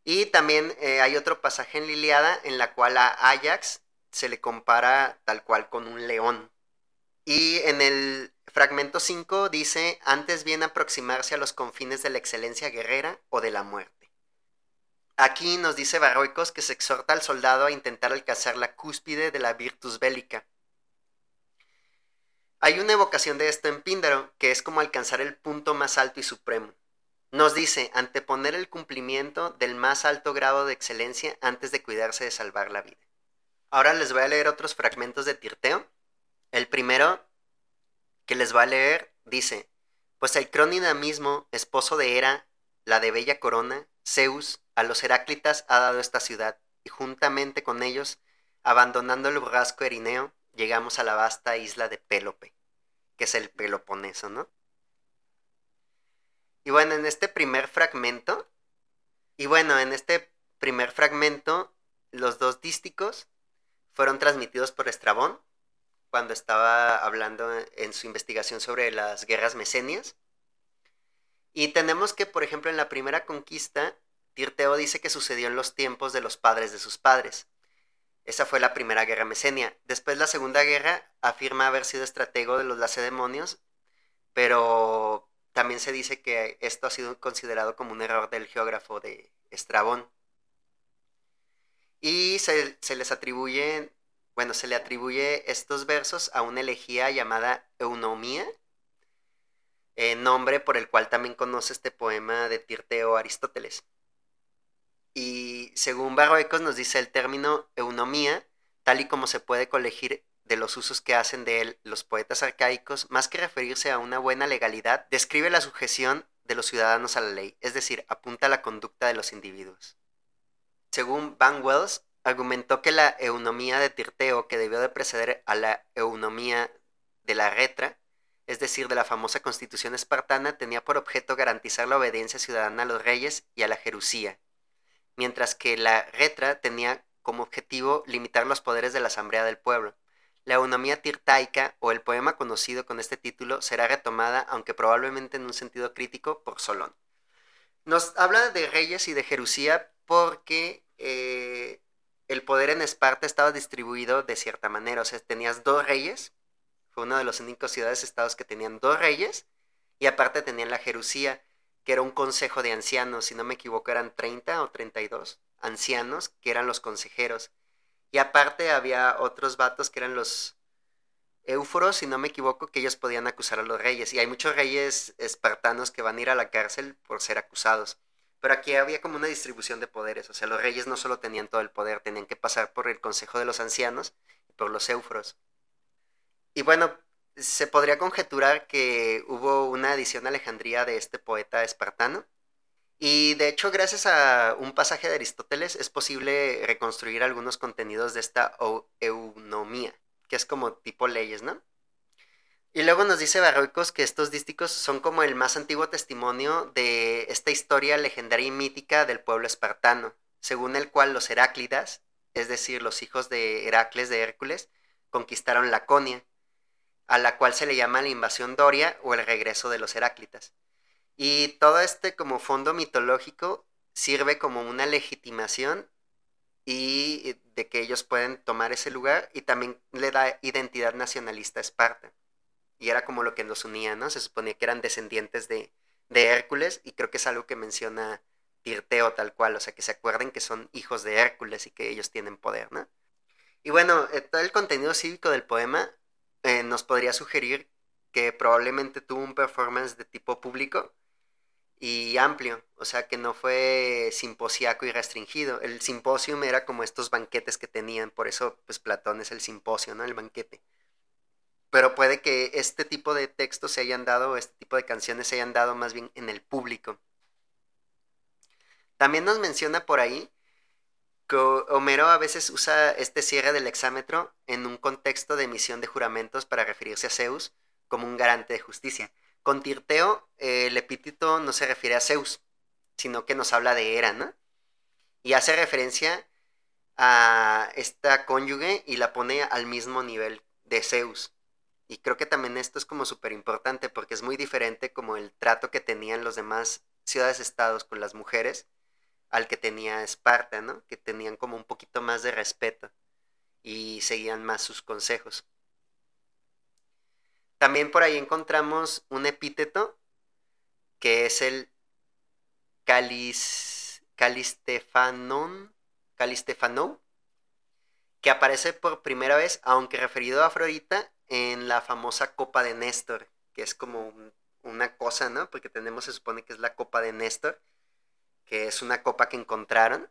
Speaker 1: Y también eh, hay otro pasaje en Liliada en la cual a Ajax se le compara tal cual con un león. Y en el fragmento 5 dice, antes bien aproximarse a los confines de la excelencia guerrera o de la muerte. Aquí nos dice Barroicos que se exhorta al soldado a intentar alcanzar la cúspide de la virtus bélica. Hay una evocación de esto en Píndaro, que es como alcanzar el punto más alto y supremo. Nos dice anteponer el cumplimiento del más alto grado de excelencia antes de cuidarse de salvar la vida. Ahora les voy a leer otros fragmentos de Tirteo. El primero que les voy a leer dice, pues el Crónida mismo, esposo de Hera, la de bella corona, Zeus, a los Heráclitas ha dado esta ciudad, y juntamente con ellos, abandonando el burrasco erineo, llegamos a la vasta isla de Pélope, que es el Peloponeso, ¿no? Y bueno, en este primer fragmento, y bueno, en este primer fragmento, los dos dísticos fueron transmitidos por Estrabón, cuando estaba hablando en su investigación sobre las guerras mesenias. Y tenemos que, por ejemplo, en la primera conquista, Tirteo dice que sucedió en los tiempos de los padres de sus padres. Esa fue la primera guerra mesenia. Después la segunda guerra afirma haber sido estratego de los lacedemonios, pero también se dice que esto ha sido considerado como un error del geógrafo de Estrabón. Y se, les atribuye, bueno, se le atribuye estos versos a una elegía llamada Eunomía, eh, nombre por el cual también conoce este poema de Tirteo Aristóteles. Y según Barroecos nos dice el término eunomía, tal y como se puede colegir de los usos que hacen de él los poetas arcaicos, más que referirse a una buena legalidad, describe la sujeción de los ciudadanos a la ley, es decir, apunta a la conducta de los individuos. Según Van Wells, argumentó que la eunomía de Tirteo, que debió de preceder a la eunomía de la retra, es decir, de la famosa constitución espartana, tenía por objeto garantizar la obediencia ciudadana a los reyes y a la jerusía, mientras que la retra tenía como objetivo limitar los poderes de la Asamblea del Pueblo. La eunomía tirtaica, o el poema conocido con este título, será retomada, aunque probablemente en un sentido crítico, por Solón. Nos habla de reyes y de Jerusía porque eh, el poder en Esparta estaba distribuido de cierta manera. O sea, tenías dos reyes, fue una de las únicas ciudades-estados que tenían dos reyes, y aparte tenían la Jerusía, que era un consejo de ancianos, si no me equivoco eran 30 o 32 ancianos que eran los consejeros. Y aparte había otros vatos que eran los éuforos, si no me equivoco, que ellos podían acusar a los reyes. Y hay muchos reyes espartanos que van a ir a la cárcel por ser acusados. Pero aquí había como una distribución de poderes. O sea, los reyes no solo tenían todo el poder, tenían que pasar por el consejo de los ancianos y por los éuforos. Y bueno, se podría conjeturar que hubo una edición Alejandría de este poeta espartano. Y de hecho, gracias a un pasaje de Aristóteles, es posible reconstruir algunos contenidos de esta eunomía, que es como tipo leyes, ¿no? Y luego nos dice Barroicos que estos dísticos son como el más antiguo testimonio de esta historia legendaria y mítica del pueblo espartano, según el cual los Heráclidas, es decir, los hijos de Heracles de Hércules, conquistaron Laconia, a la cual se le llama la invasión doria o el regreso de los Heráclitas. Y todo este como fondo mitológico sirve como una legitimación y de que ellos pueden tomar ese lugar y también le da identidad nacionalista a Esparta. Y era como lo que nos unía, ¿no? Se suponía que eran descendientes de, de Hércules y creo que es algo que menciona Tirteo tal cual, o sea, que se acuerden que son hijos de Hércules y que ellos tienen poder, ¿no? Y bueno, eh, todo el contenido cívico del poema eh, nos podría sugerir que probablemente tuvo un performance de tipo público y amplio, o sea que no fue simposiaco y restringido. El simposium era como estos banquetes que tenían, por eso pues Platón es el simposio, ¿no? El banquete. Pero puede que este tipo de textos se hayan dado, este tipo de canciones se hayan dado más bien en el público. También nos menciona por ahí Homero a veces usa este cierre del exámetro en un contexto de emisión de juramentos para referirse a Zeus como un garante de justicia. Con Tirteo, el epíteto no se refiere a Zeus, sino que nos habla de Hera, ¿no? Y hace referencia a esta cónyuge y la pone al mismo nivel de Zeus. Y creo que también esto es como súper importante porque es muy diferente como el trato que tenían los demás ciudades-estados con las mujeres al que tenía Esparta, ¿no? Que tenían como un poquito más de respeto y seguían más sus consejos. También por ahí encontramos un epíteto que es el calis, calistefanon, calistefanou, que aparece por primera vez, aunque referido a Afrodita, en la famosa Copa de Néstor, que es como una cosa, ¿no? Porque tenemos, se supone que es la Copa de Néstor, que es una copa que encontraron.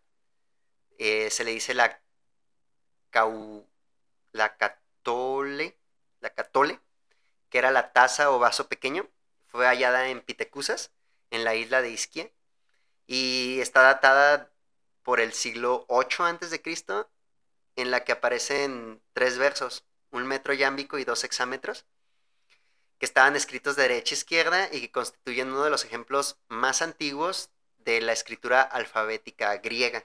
Speaker 1: Eh, se le dice la, la catole, la catole, que era la taza o vaso pequeño. Fue hallada en Pitecusas, en la isla de Isquia, y está datada por el siglo 8 antes de Cristo, en la que aparecen tres versos, un metro yámbico y dos hexámetros, que estaban escritos de derecha a izquierda y que constituyen uno de los ejemplos más antiguos de la escritura alfabética griega,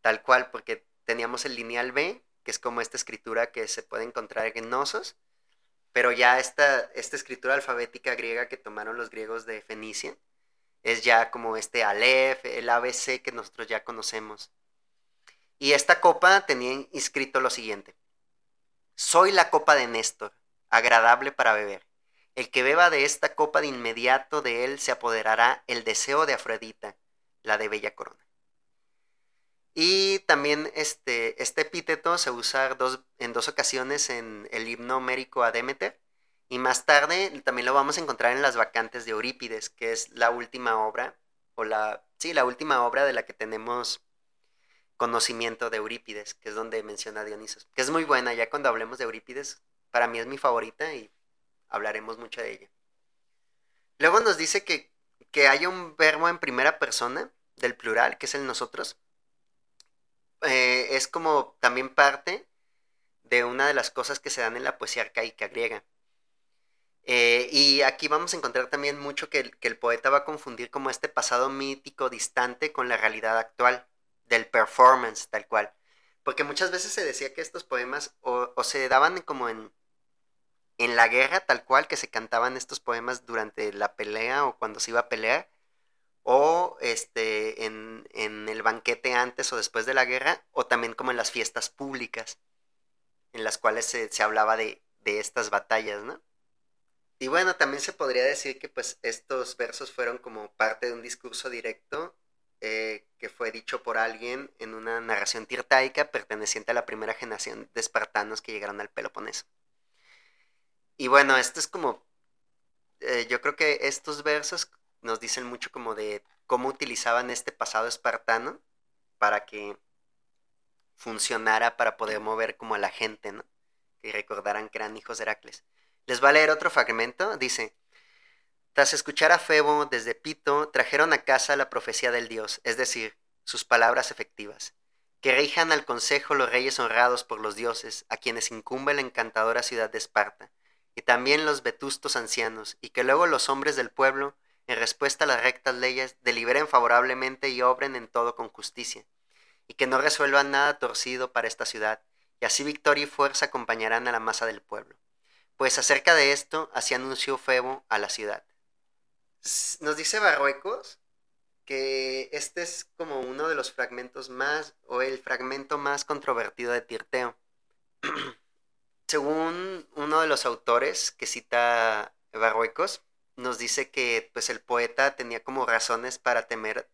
Speaker 1: tal cual, porque teníamos el lineal B, que es como esta escritura que se puede encontrar en Nosos, pero ya esta, esta escritura alfabética griega que tomaron los griegos de Fenicia, es ya como este Aleph, el ABC que nosotros ya conocemos. Y esta copa tenía inscrito lo siguiente. Soy la copa de Néstor, agradable para beber. El que beba de esta copa de inmediato de él se apoderará el deseo de Afrodita, la de bella corona. Y también este, este epíteto se usa dos, en dos ocasiones en el himno homérico a Demeter. Y más tarde también lo vamos a encontrar en las vacantes de Eurípides, que es la última obra, o la, sí, la última obra de la que tenemos conocimiento de Eurípides, que es donde menciona a Dionisos, que es muy buena, ya cuando hablemos de Eurípides, para mí es mi favorita y hablaremos mucho de ella. Luego nos dice que, que hay un verbo en primera persona del plural, que es el nosotros. Eh, es como también parte de una de las cosas que se dan en la poesía arcaica griega. Eh, y aquí vamos a encontrar también mucho que el, poeta va a confundir como este pasado mítico distante con la realidad actual, del performance tal cual. Porque muchas veces se decía que estos poemas o se daban como en, en la guerra tal cual que se cantaban estos poemas durante la pelea o cuando se iba a pelear, o este, en, el banquete antes o después de la guerra, o también como en las fiestas públicas, en las cuales se, hablaba de, estas batallas, ¿no? Y bueno, también se podría decir que pues estos versos fueron como parte de un discurso directo eh, que fue dicho por alguien en una narración tirtaica perteneciente a la primera generación de espartanos que llegaron al Peloponeso. Y bueno, esto es como, eh, yo creo que estos versos nos dicen mucho como de cómo utilizaban este pasado espartano para que funcionara para poder mover como a la gente, ¿no? Que recordaran que eran hijos de Heracles. Les va a leer otro fragmento, dice, tras escuchar a Febo desde Pito, trajeron a casa la profecía del dios, es decir, sus palabras efectivas, que rijan al consejo los reyes honrados por los dioses, a quienes incumbe la encantadora ciudad de Esparta, y también los vetustos ancianos, y que luego los hombres del pueblo, en respuesta a las rectas leyes, deliberen favorablemente y obren en todo con justicia, y que no resuelvan nada torcido para esta ciudad, y así victoria y fuerza acompañarán a la masa del pueblo. Pues acerca de esto, así anunció Febo a la ciudad. Nos dice Barruecos que este es como uno de los fragmentos más, o el fragmento más controvertido de Tirteo. Según uno de los autores que cita Barruecos, nos dice que pues el poeta tenía como razones para temer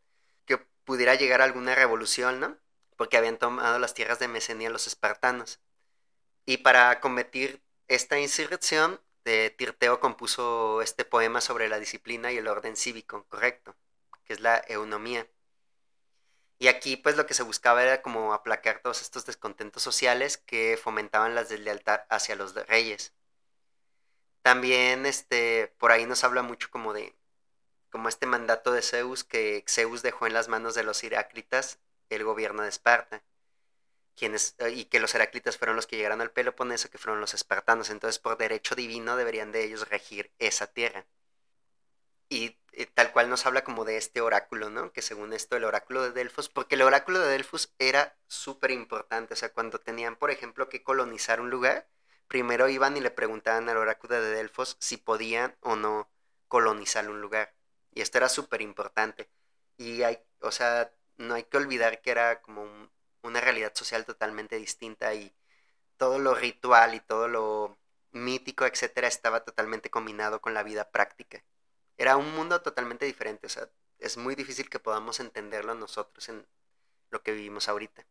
Speaker 1: que pudiera llegar alguna revolución, ¿no? Porque habían tomado las tierras de Mesenia los espartanos. Y para combatir esta insurrección, de Tirteo compuso este poema sobre la disciplina y el orden cívico, correcto, que es la eunomía. Y aquí pues lo que se buscaba era como aplacar todos estos descontentos sociales que fomentaban las deslealtad hacia los reyes. También este por ahí nos habla mucho como de como este mandato de Zeus que Zeus dejó en las manos de los Heráclitas el gobierno de Esparta. Quienes, eh, y que los Heráclitas fueron los que llegaron al Peloponeso, que fueron los espartanos. Entonces, por derecho divino, deberían de ellos regir esa tierra. Y, tal cual nos habla como de este oráculo, ¿no? Que según esto, el oráculo de Delfos, porque el oráculo de Delfos era súper importante. O sea, cuando tenían, por ejemplo, que colonizar un lugar, primero iban y le preguntaban al oráculo de Delfos si podían o no colonizar un lugar. Y esto era súper importante. Y hay, o sea, no hay que olvidar que era como una realidad social totalmente distinta y todo lo ritual y todo lo mítico, etcétera, estaba totalmente combinado con la vida práctica. Era un mundo totalmente diferente, o sea, es muy difícil que podamos entenderlo nosotros en lo que vivimos ahorita.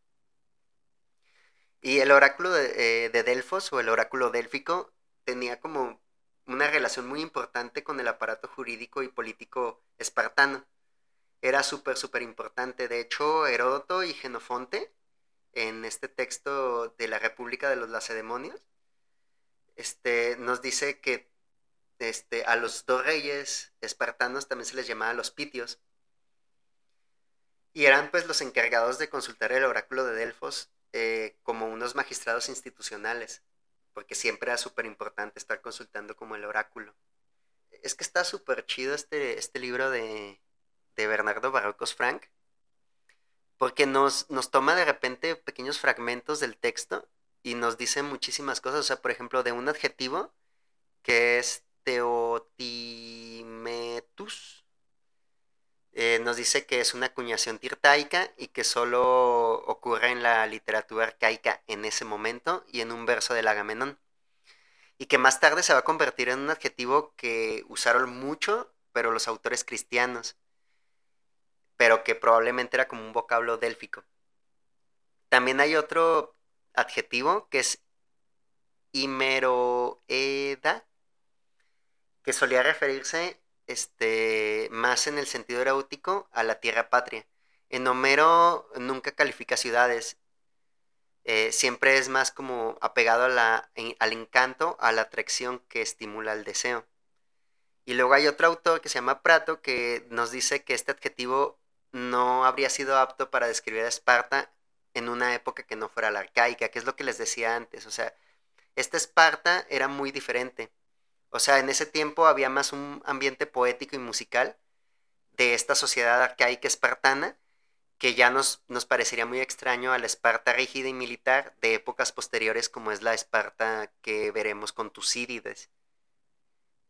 Speaker 1: Y el oráculo de, eh, de Delfos o el oráculo délfico tenía como una relación muy importante con el aparato jurídico y político espartano era súper, súper importante. De hecho, Heródoto y Genofonte, en este texto de la República de los Lacedemonios, este, nos dice que este, a los dos reyes espartanos también se les llamaba los pitios. Y eran pues los encargados de consultar el oráculo de Delfos eh, como unos magistrados institucionales, porque siempre era súper importante estar consultando como el oráculo. Es que está súper chido este, este libro de, de Bernardo Barrocos Frank, porque nos, nos toma de repente pequeños fragmentos del texto y nos dice muchísimas cosas. O sea, por ejemplo, de un adjetivo que es teotimetus. Eh, nos dice que es una acuñación tirtaica y que solo ocurre en la literatura arcaica en ese momento y en un verso del Agamenón. Y que más tarde se va a convertir en un adjetivo que usaron mucho, pero los autores cristianos pero que probablemente era como un vocablo délfico. También hay otro adjetivo que es imeroeda, que solía referirse este, más en el sentido erótico a la tierra patria. En Homero nunca califica ciudades, eh, siempre es más como apegado al encanto, a la atracción que estimula el deseo. Y luego hay otro autor que se llama Prato que nos dice que este adjetivo no habría sido apto para describir a Esparta en una época que no fuera la arcaica, que es lo que les decía antes. O sea, esta Esparta era muy diferente. O sea, en ese tiempo había más un ambiente poético y musical de esta sociedad arcaica espartana que ya nos, nos parecería muy extraño a la Esparta rígida y militar de épocas posteriores como es la Esparta que veremos con Tucídides.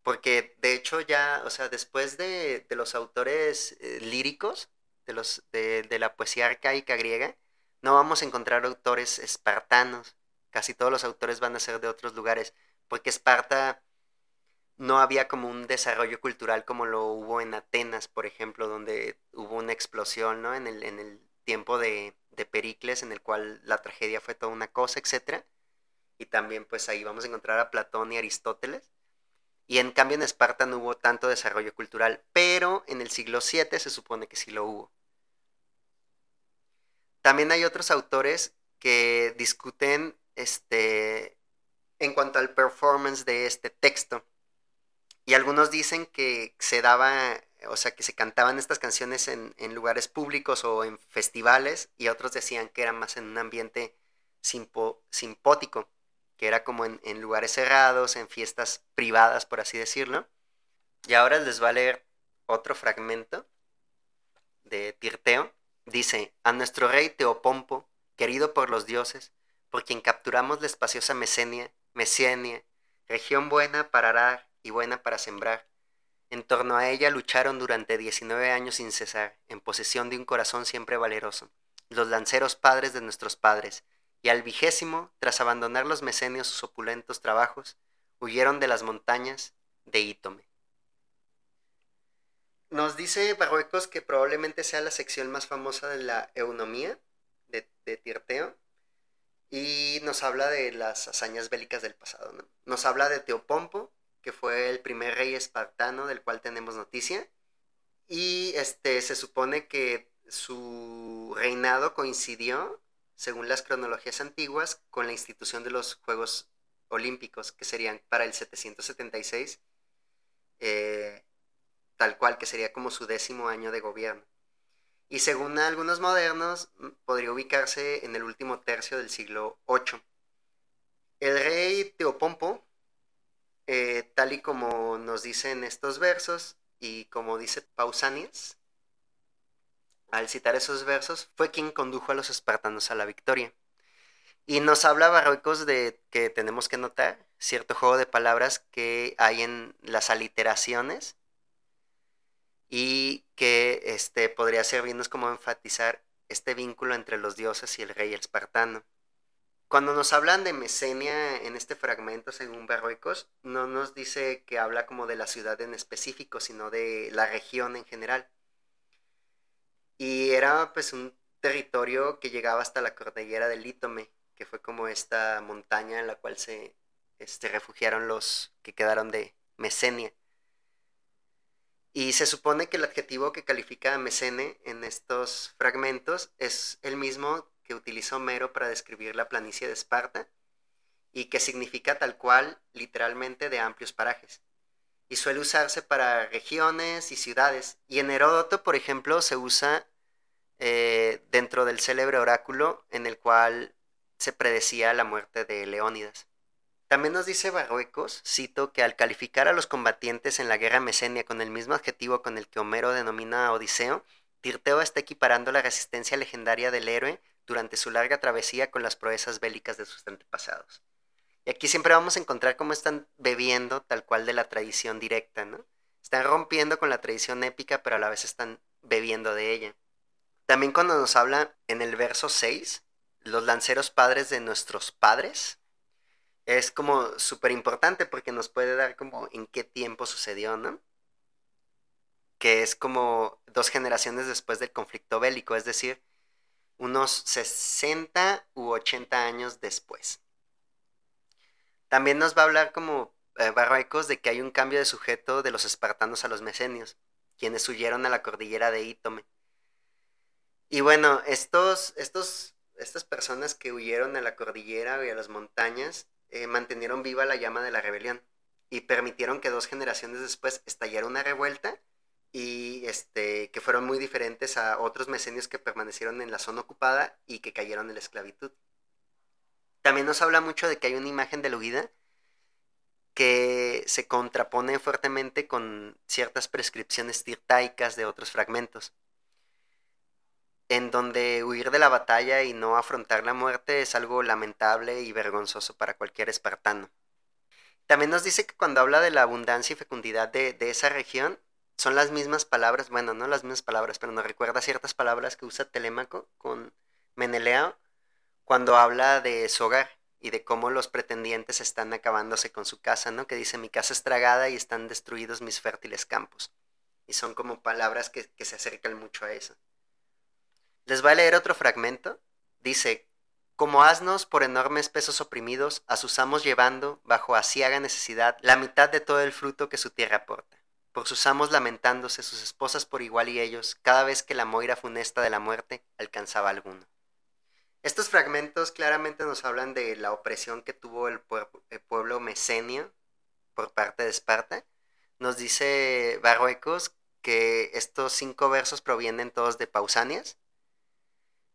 Speaker 1: Porque de hecho ya, o sea, después de, los autores eh, líricos, de, los, de, la poesía arcaica griega, no vamos a encontrar autores espartanos. Casi todos los autores van a ser de otros lugares, porque Esparta no había como un desarrollo cultural como lo hubo en Atenas, por ejemplo, donde hubo una explosión, ¿no? En el, en el tiempo de, de Pericles, en el cual la tragedia fue toda una cosa, etc. Y también pues ahí vamos a encontrar a Platón y Aristóteles. Y en cambio en Esparta no hubo tanto desarrollo cultural, pero en el siglo VII se supone que sí lo hubo. También hay otros autores que discuten este, en cuanto al performance de este texto. Y algunos dicen que se daba, o sea, que se cantaban estas canciones en, lugares públicos o en festivales, y otros decían que era más en un ambiente simpótico. que era como en, en lugares cerrados, en fiestas privadas, por así decirlo. Y ahora les va a leer otro fragmento de Tirteo. Dice, a nuestro rey Teopompo, querido por los dioses, por quien capturamos la espaciosa Mesenia, Mesenia, región buena para arar y buena para sembrar. En torno a ella lucharon durante 19 años sin cesar, en posesión de un corazón siempre valeroso, los lanceros padres de nuestros padres, y al vigésimo, tras abandonar los mesenios sus opulentos trabajos, huyeron de las montañas de Ítome. Nos dice Barruecos que probablemente sea la sección más famosa de la eunomía de, de Tirteo y nos habla de las hazañas bélicas del pasado. ¿no? Nos habla de Teopompo, que fue el primer rey espartano del cual tenemos noticia. Y este, se supone que su reinado coincidió, según las cronologías antiguas, con la institución de los Juegos Olímpicos, que serían para el 776, eh, tal cual, que sería como su décimo año de gobierno. Y según algunos modernos, podría ubicarse en el último tercio del siglo VIII. El rey Teopompo eh, tal y como nos dicen estos versos y como dice Pausanias, al citar esos versos, fue quien condujo a los espartanos a la victoria. Y nos habla Barroicos de que tenemos que notar cierto juego de palabras que hay en las aliteraciones y que este, podría servirnos como enfatizar este vínculo entre los dioses y el rey espartano. Cuando nos hablan de Mesenia en este fragmento, según Berroicos, no nos dice que habla como de la ciudad en específico, sino de la región en general. Y era pues un territorio que llegaba hasta la cordillera del Lítome, que fue como esta montaña en la cual se este, refugiaron los que quedaron de Mesenia. Y se supone que el adjetivo que califica a Mesene en estos fragmentos es el mismo que utiliza Homero para describir la planicie de Esparta y que significa tal cual literalmente de amplios parajes. Y suele usarse para regiones y ciudades. Y en Heródoto, por ejemplo, se usa eh, dentro del célebre oráculo en el cual se predecía la muerte de Leónidas. También nos dice Barruecos, cito, que al calificar a los combatientes en la guerra mesenia con el mismo adjetivo con el que Homero denomina a Odiseo, Tirteo está equiparando la resistencia legendaria del héroe durante su larga travesía con las proezas bélicas de sus antepasados. Y aquí siempre vamos a encontrar cómo están bebiendo tal cual de la tradición directa, ¿no? Están rompiendo con la tradición épica, pero a la vez están bebiendo de ella. También cuando nos habla en el verso 6, los lanceros padres de nuestros padres, es como súper importante porque nos puede dar como en qué tiempo sucedió, ¿no? Que es como dos generaciones después del conflicto bélico, es decir, unos 60 u 80 años después. También nos va a hablar como eh, de que hay un cambio de sujeto de los espartanos a los mesenios, quienes huyeron a la cordillera de Ítome. Y bueno, estos, estos, estas personas que huyeron a la cordillera y a las montañas eh, mantenieron viva la llama de la rebelión y permitieron que dos generaciones después estallara una revuelta y este, que fueron muy diferentes a otros mesenios que permanecieron en la zona ocupada y que cayeron en la esclavitud. También nos habla mucho de que hay una imagen de la huida que se contrapone fuertemente con ciertas prescripciones tirtaicas de otros fragmentos, en donde huir de la batalla y no afrontar la muerte es algo lamentable y vergonzoso para cualquier espartano. También nos dice que cuando habla de la abundancia y fecundidad de, de esa región, son las mismas palabras, bueno, no las mismas palabras, pero nos recuerda ciertas palabras que usa Telémaco con Menelao cuando habla de su hogar y de cómo los pretendientes están acabándose con su casa, ¿no? Que dice, mi casa es tragada y están destruidos mis fértiles campos. Y son como palabras que, que se acercan mucho a eso. Les voy a leer otro fragmento. Dice, como asnos por enormes pesos oprimidos, asusamos llevando, bajo asiaga necesidad, la mitad de todo el fruto que su tierra aporta por sus amos lamentándose, sus esposas por igual y ellos, cada vez que la moira funesta de la muerte alcanzaba alguno. Estos fragmentos claramente nos hablan de la opresión que tuvo el, pueblo mesenio por parte de Esparta. Nos dice Barruecos que estos cinco versos provienen todos de Pausanias.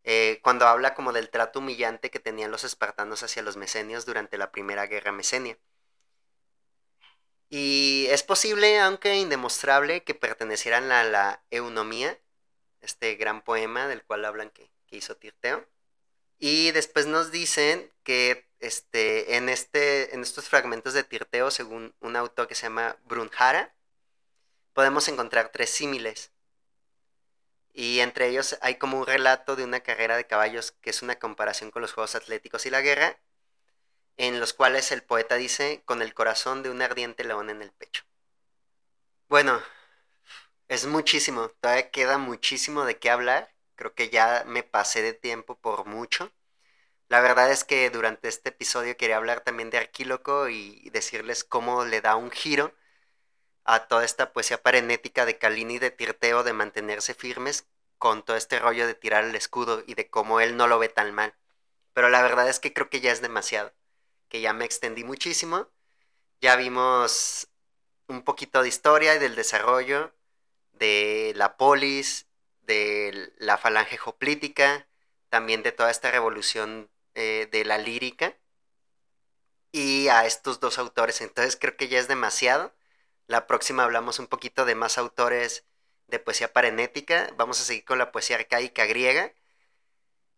Speaker 1: eh, cuando habla como del trato humillante que tenían los espartanos hacia los mesenios durante la primera guerra mesenia. Y es posible, aunque indemostrable, que pertenecieran a la eunomía, este gran poema del cual hablan que, hizo Tirteo. Y después nos dicen que este, en, este, en estos fragmentos de Tirteo, según un autor que se llama Brunhara, podemos encontrar tres símiles. Y entre ellos hay como un relato de una carrera de caballos que es una comparación con los Juegos Atléticos y la guerra, en los cuales el poeta dice, con el corazón de un ardiente león en el pecho. Bueno, es muchísimo, todavía queda muchísimo de qué hablar, creo que ya me pasé de tiempo por mucho. La verdad es que durante este episodio quería hablar también de Arquíloco y decirles cómo le da un giro a toda esta poesía parenética de Calini de Tirteo de mantenerse firmes con todo este rollo de tirar el escudo y de cómo él no lo ve tan mal. Pero la verdad es que creo que ya es demasiado que ya me extendí muchísimo. Ya vimos un poquito de historia y del desarrollo de la polis, de la falange hoplítica, también de toda esta revolución eh, de la lírica y a estos dos autores. Entonces creo que ya es demasiado. La próxima hablamos un poquito de más autores de poesía parenética. Vamos a seguir con la poesía arcaica griega.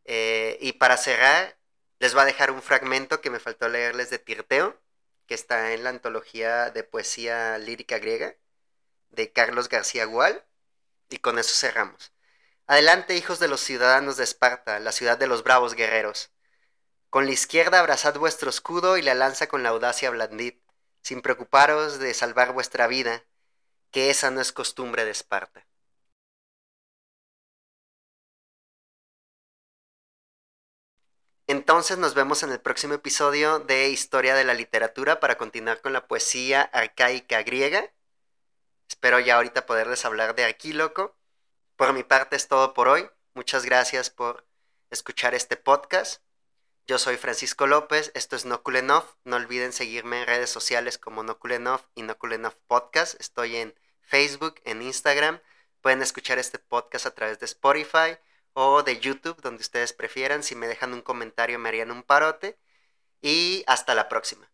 Speaker 1: Eh, y para cerrar, les va a dejar un fragmento que me faltó leerles de Tirteo, que está en la antología de poesía lírica griega de Carlos García Gual, y con eso cerramos. Adelante, hijos de los ciudadanos de Esparta, la ciudad de los bravos guerreros. Con la izquierda abrazad vuestro escudo y la lanza con la audacia blandid, sin preocuparos de salvar vuestra vida, que esa no es costumbre de Esparta. Entonces nos vemos en el próximo episodio de Historia de la Literatura para continuar con la poesía arcaica griega. Espero ya ahorita poderles hablar de Arquíloco. Por mi parte es todo por hoy. Muchas gracias por escuchar este podcast. Yo soy Francisco López, esto es Nokulenov. No olviden seguirme en redes sociales como Nokulenov y Nokulenov Podcast. Estoy en Facebook, en Instagram. Pueden escuchar este podcast a través de Spotify o de YouTube, donde ustedes prefieran. Si me dejan un comentario me harían un parote. Y hasta la próxima.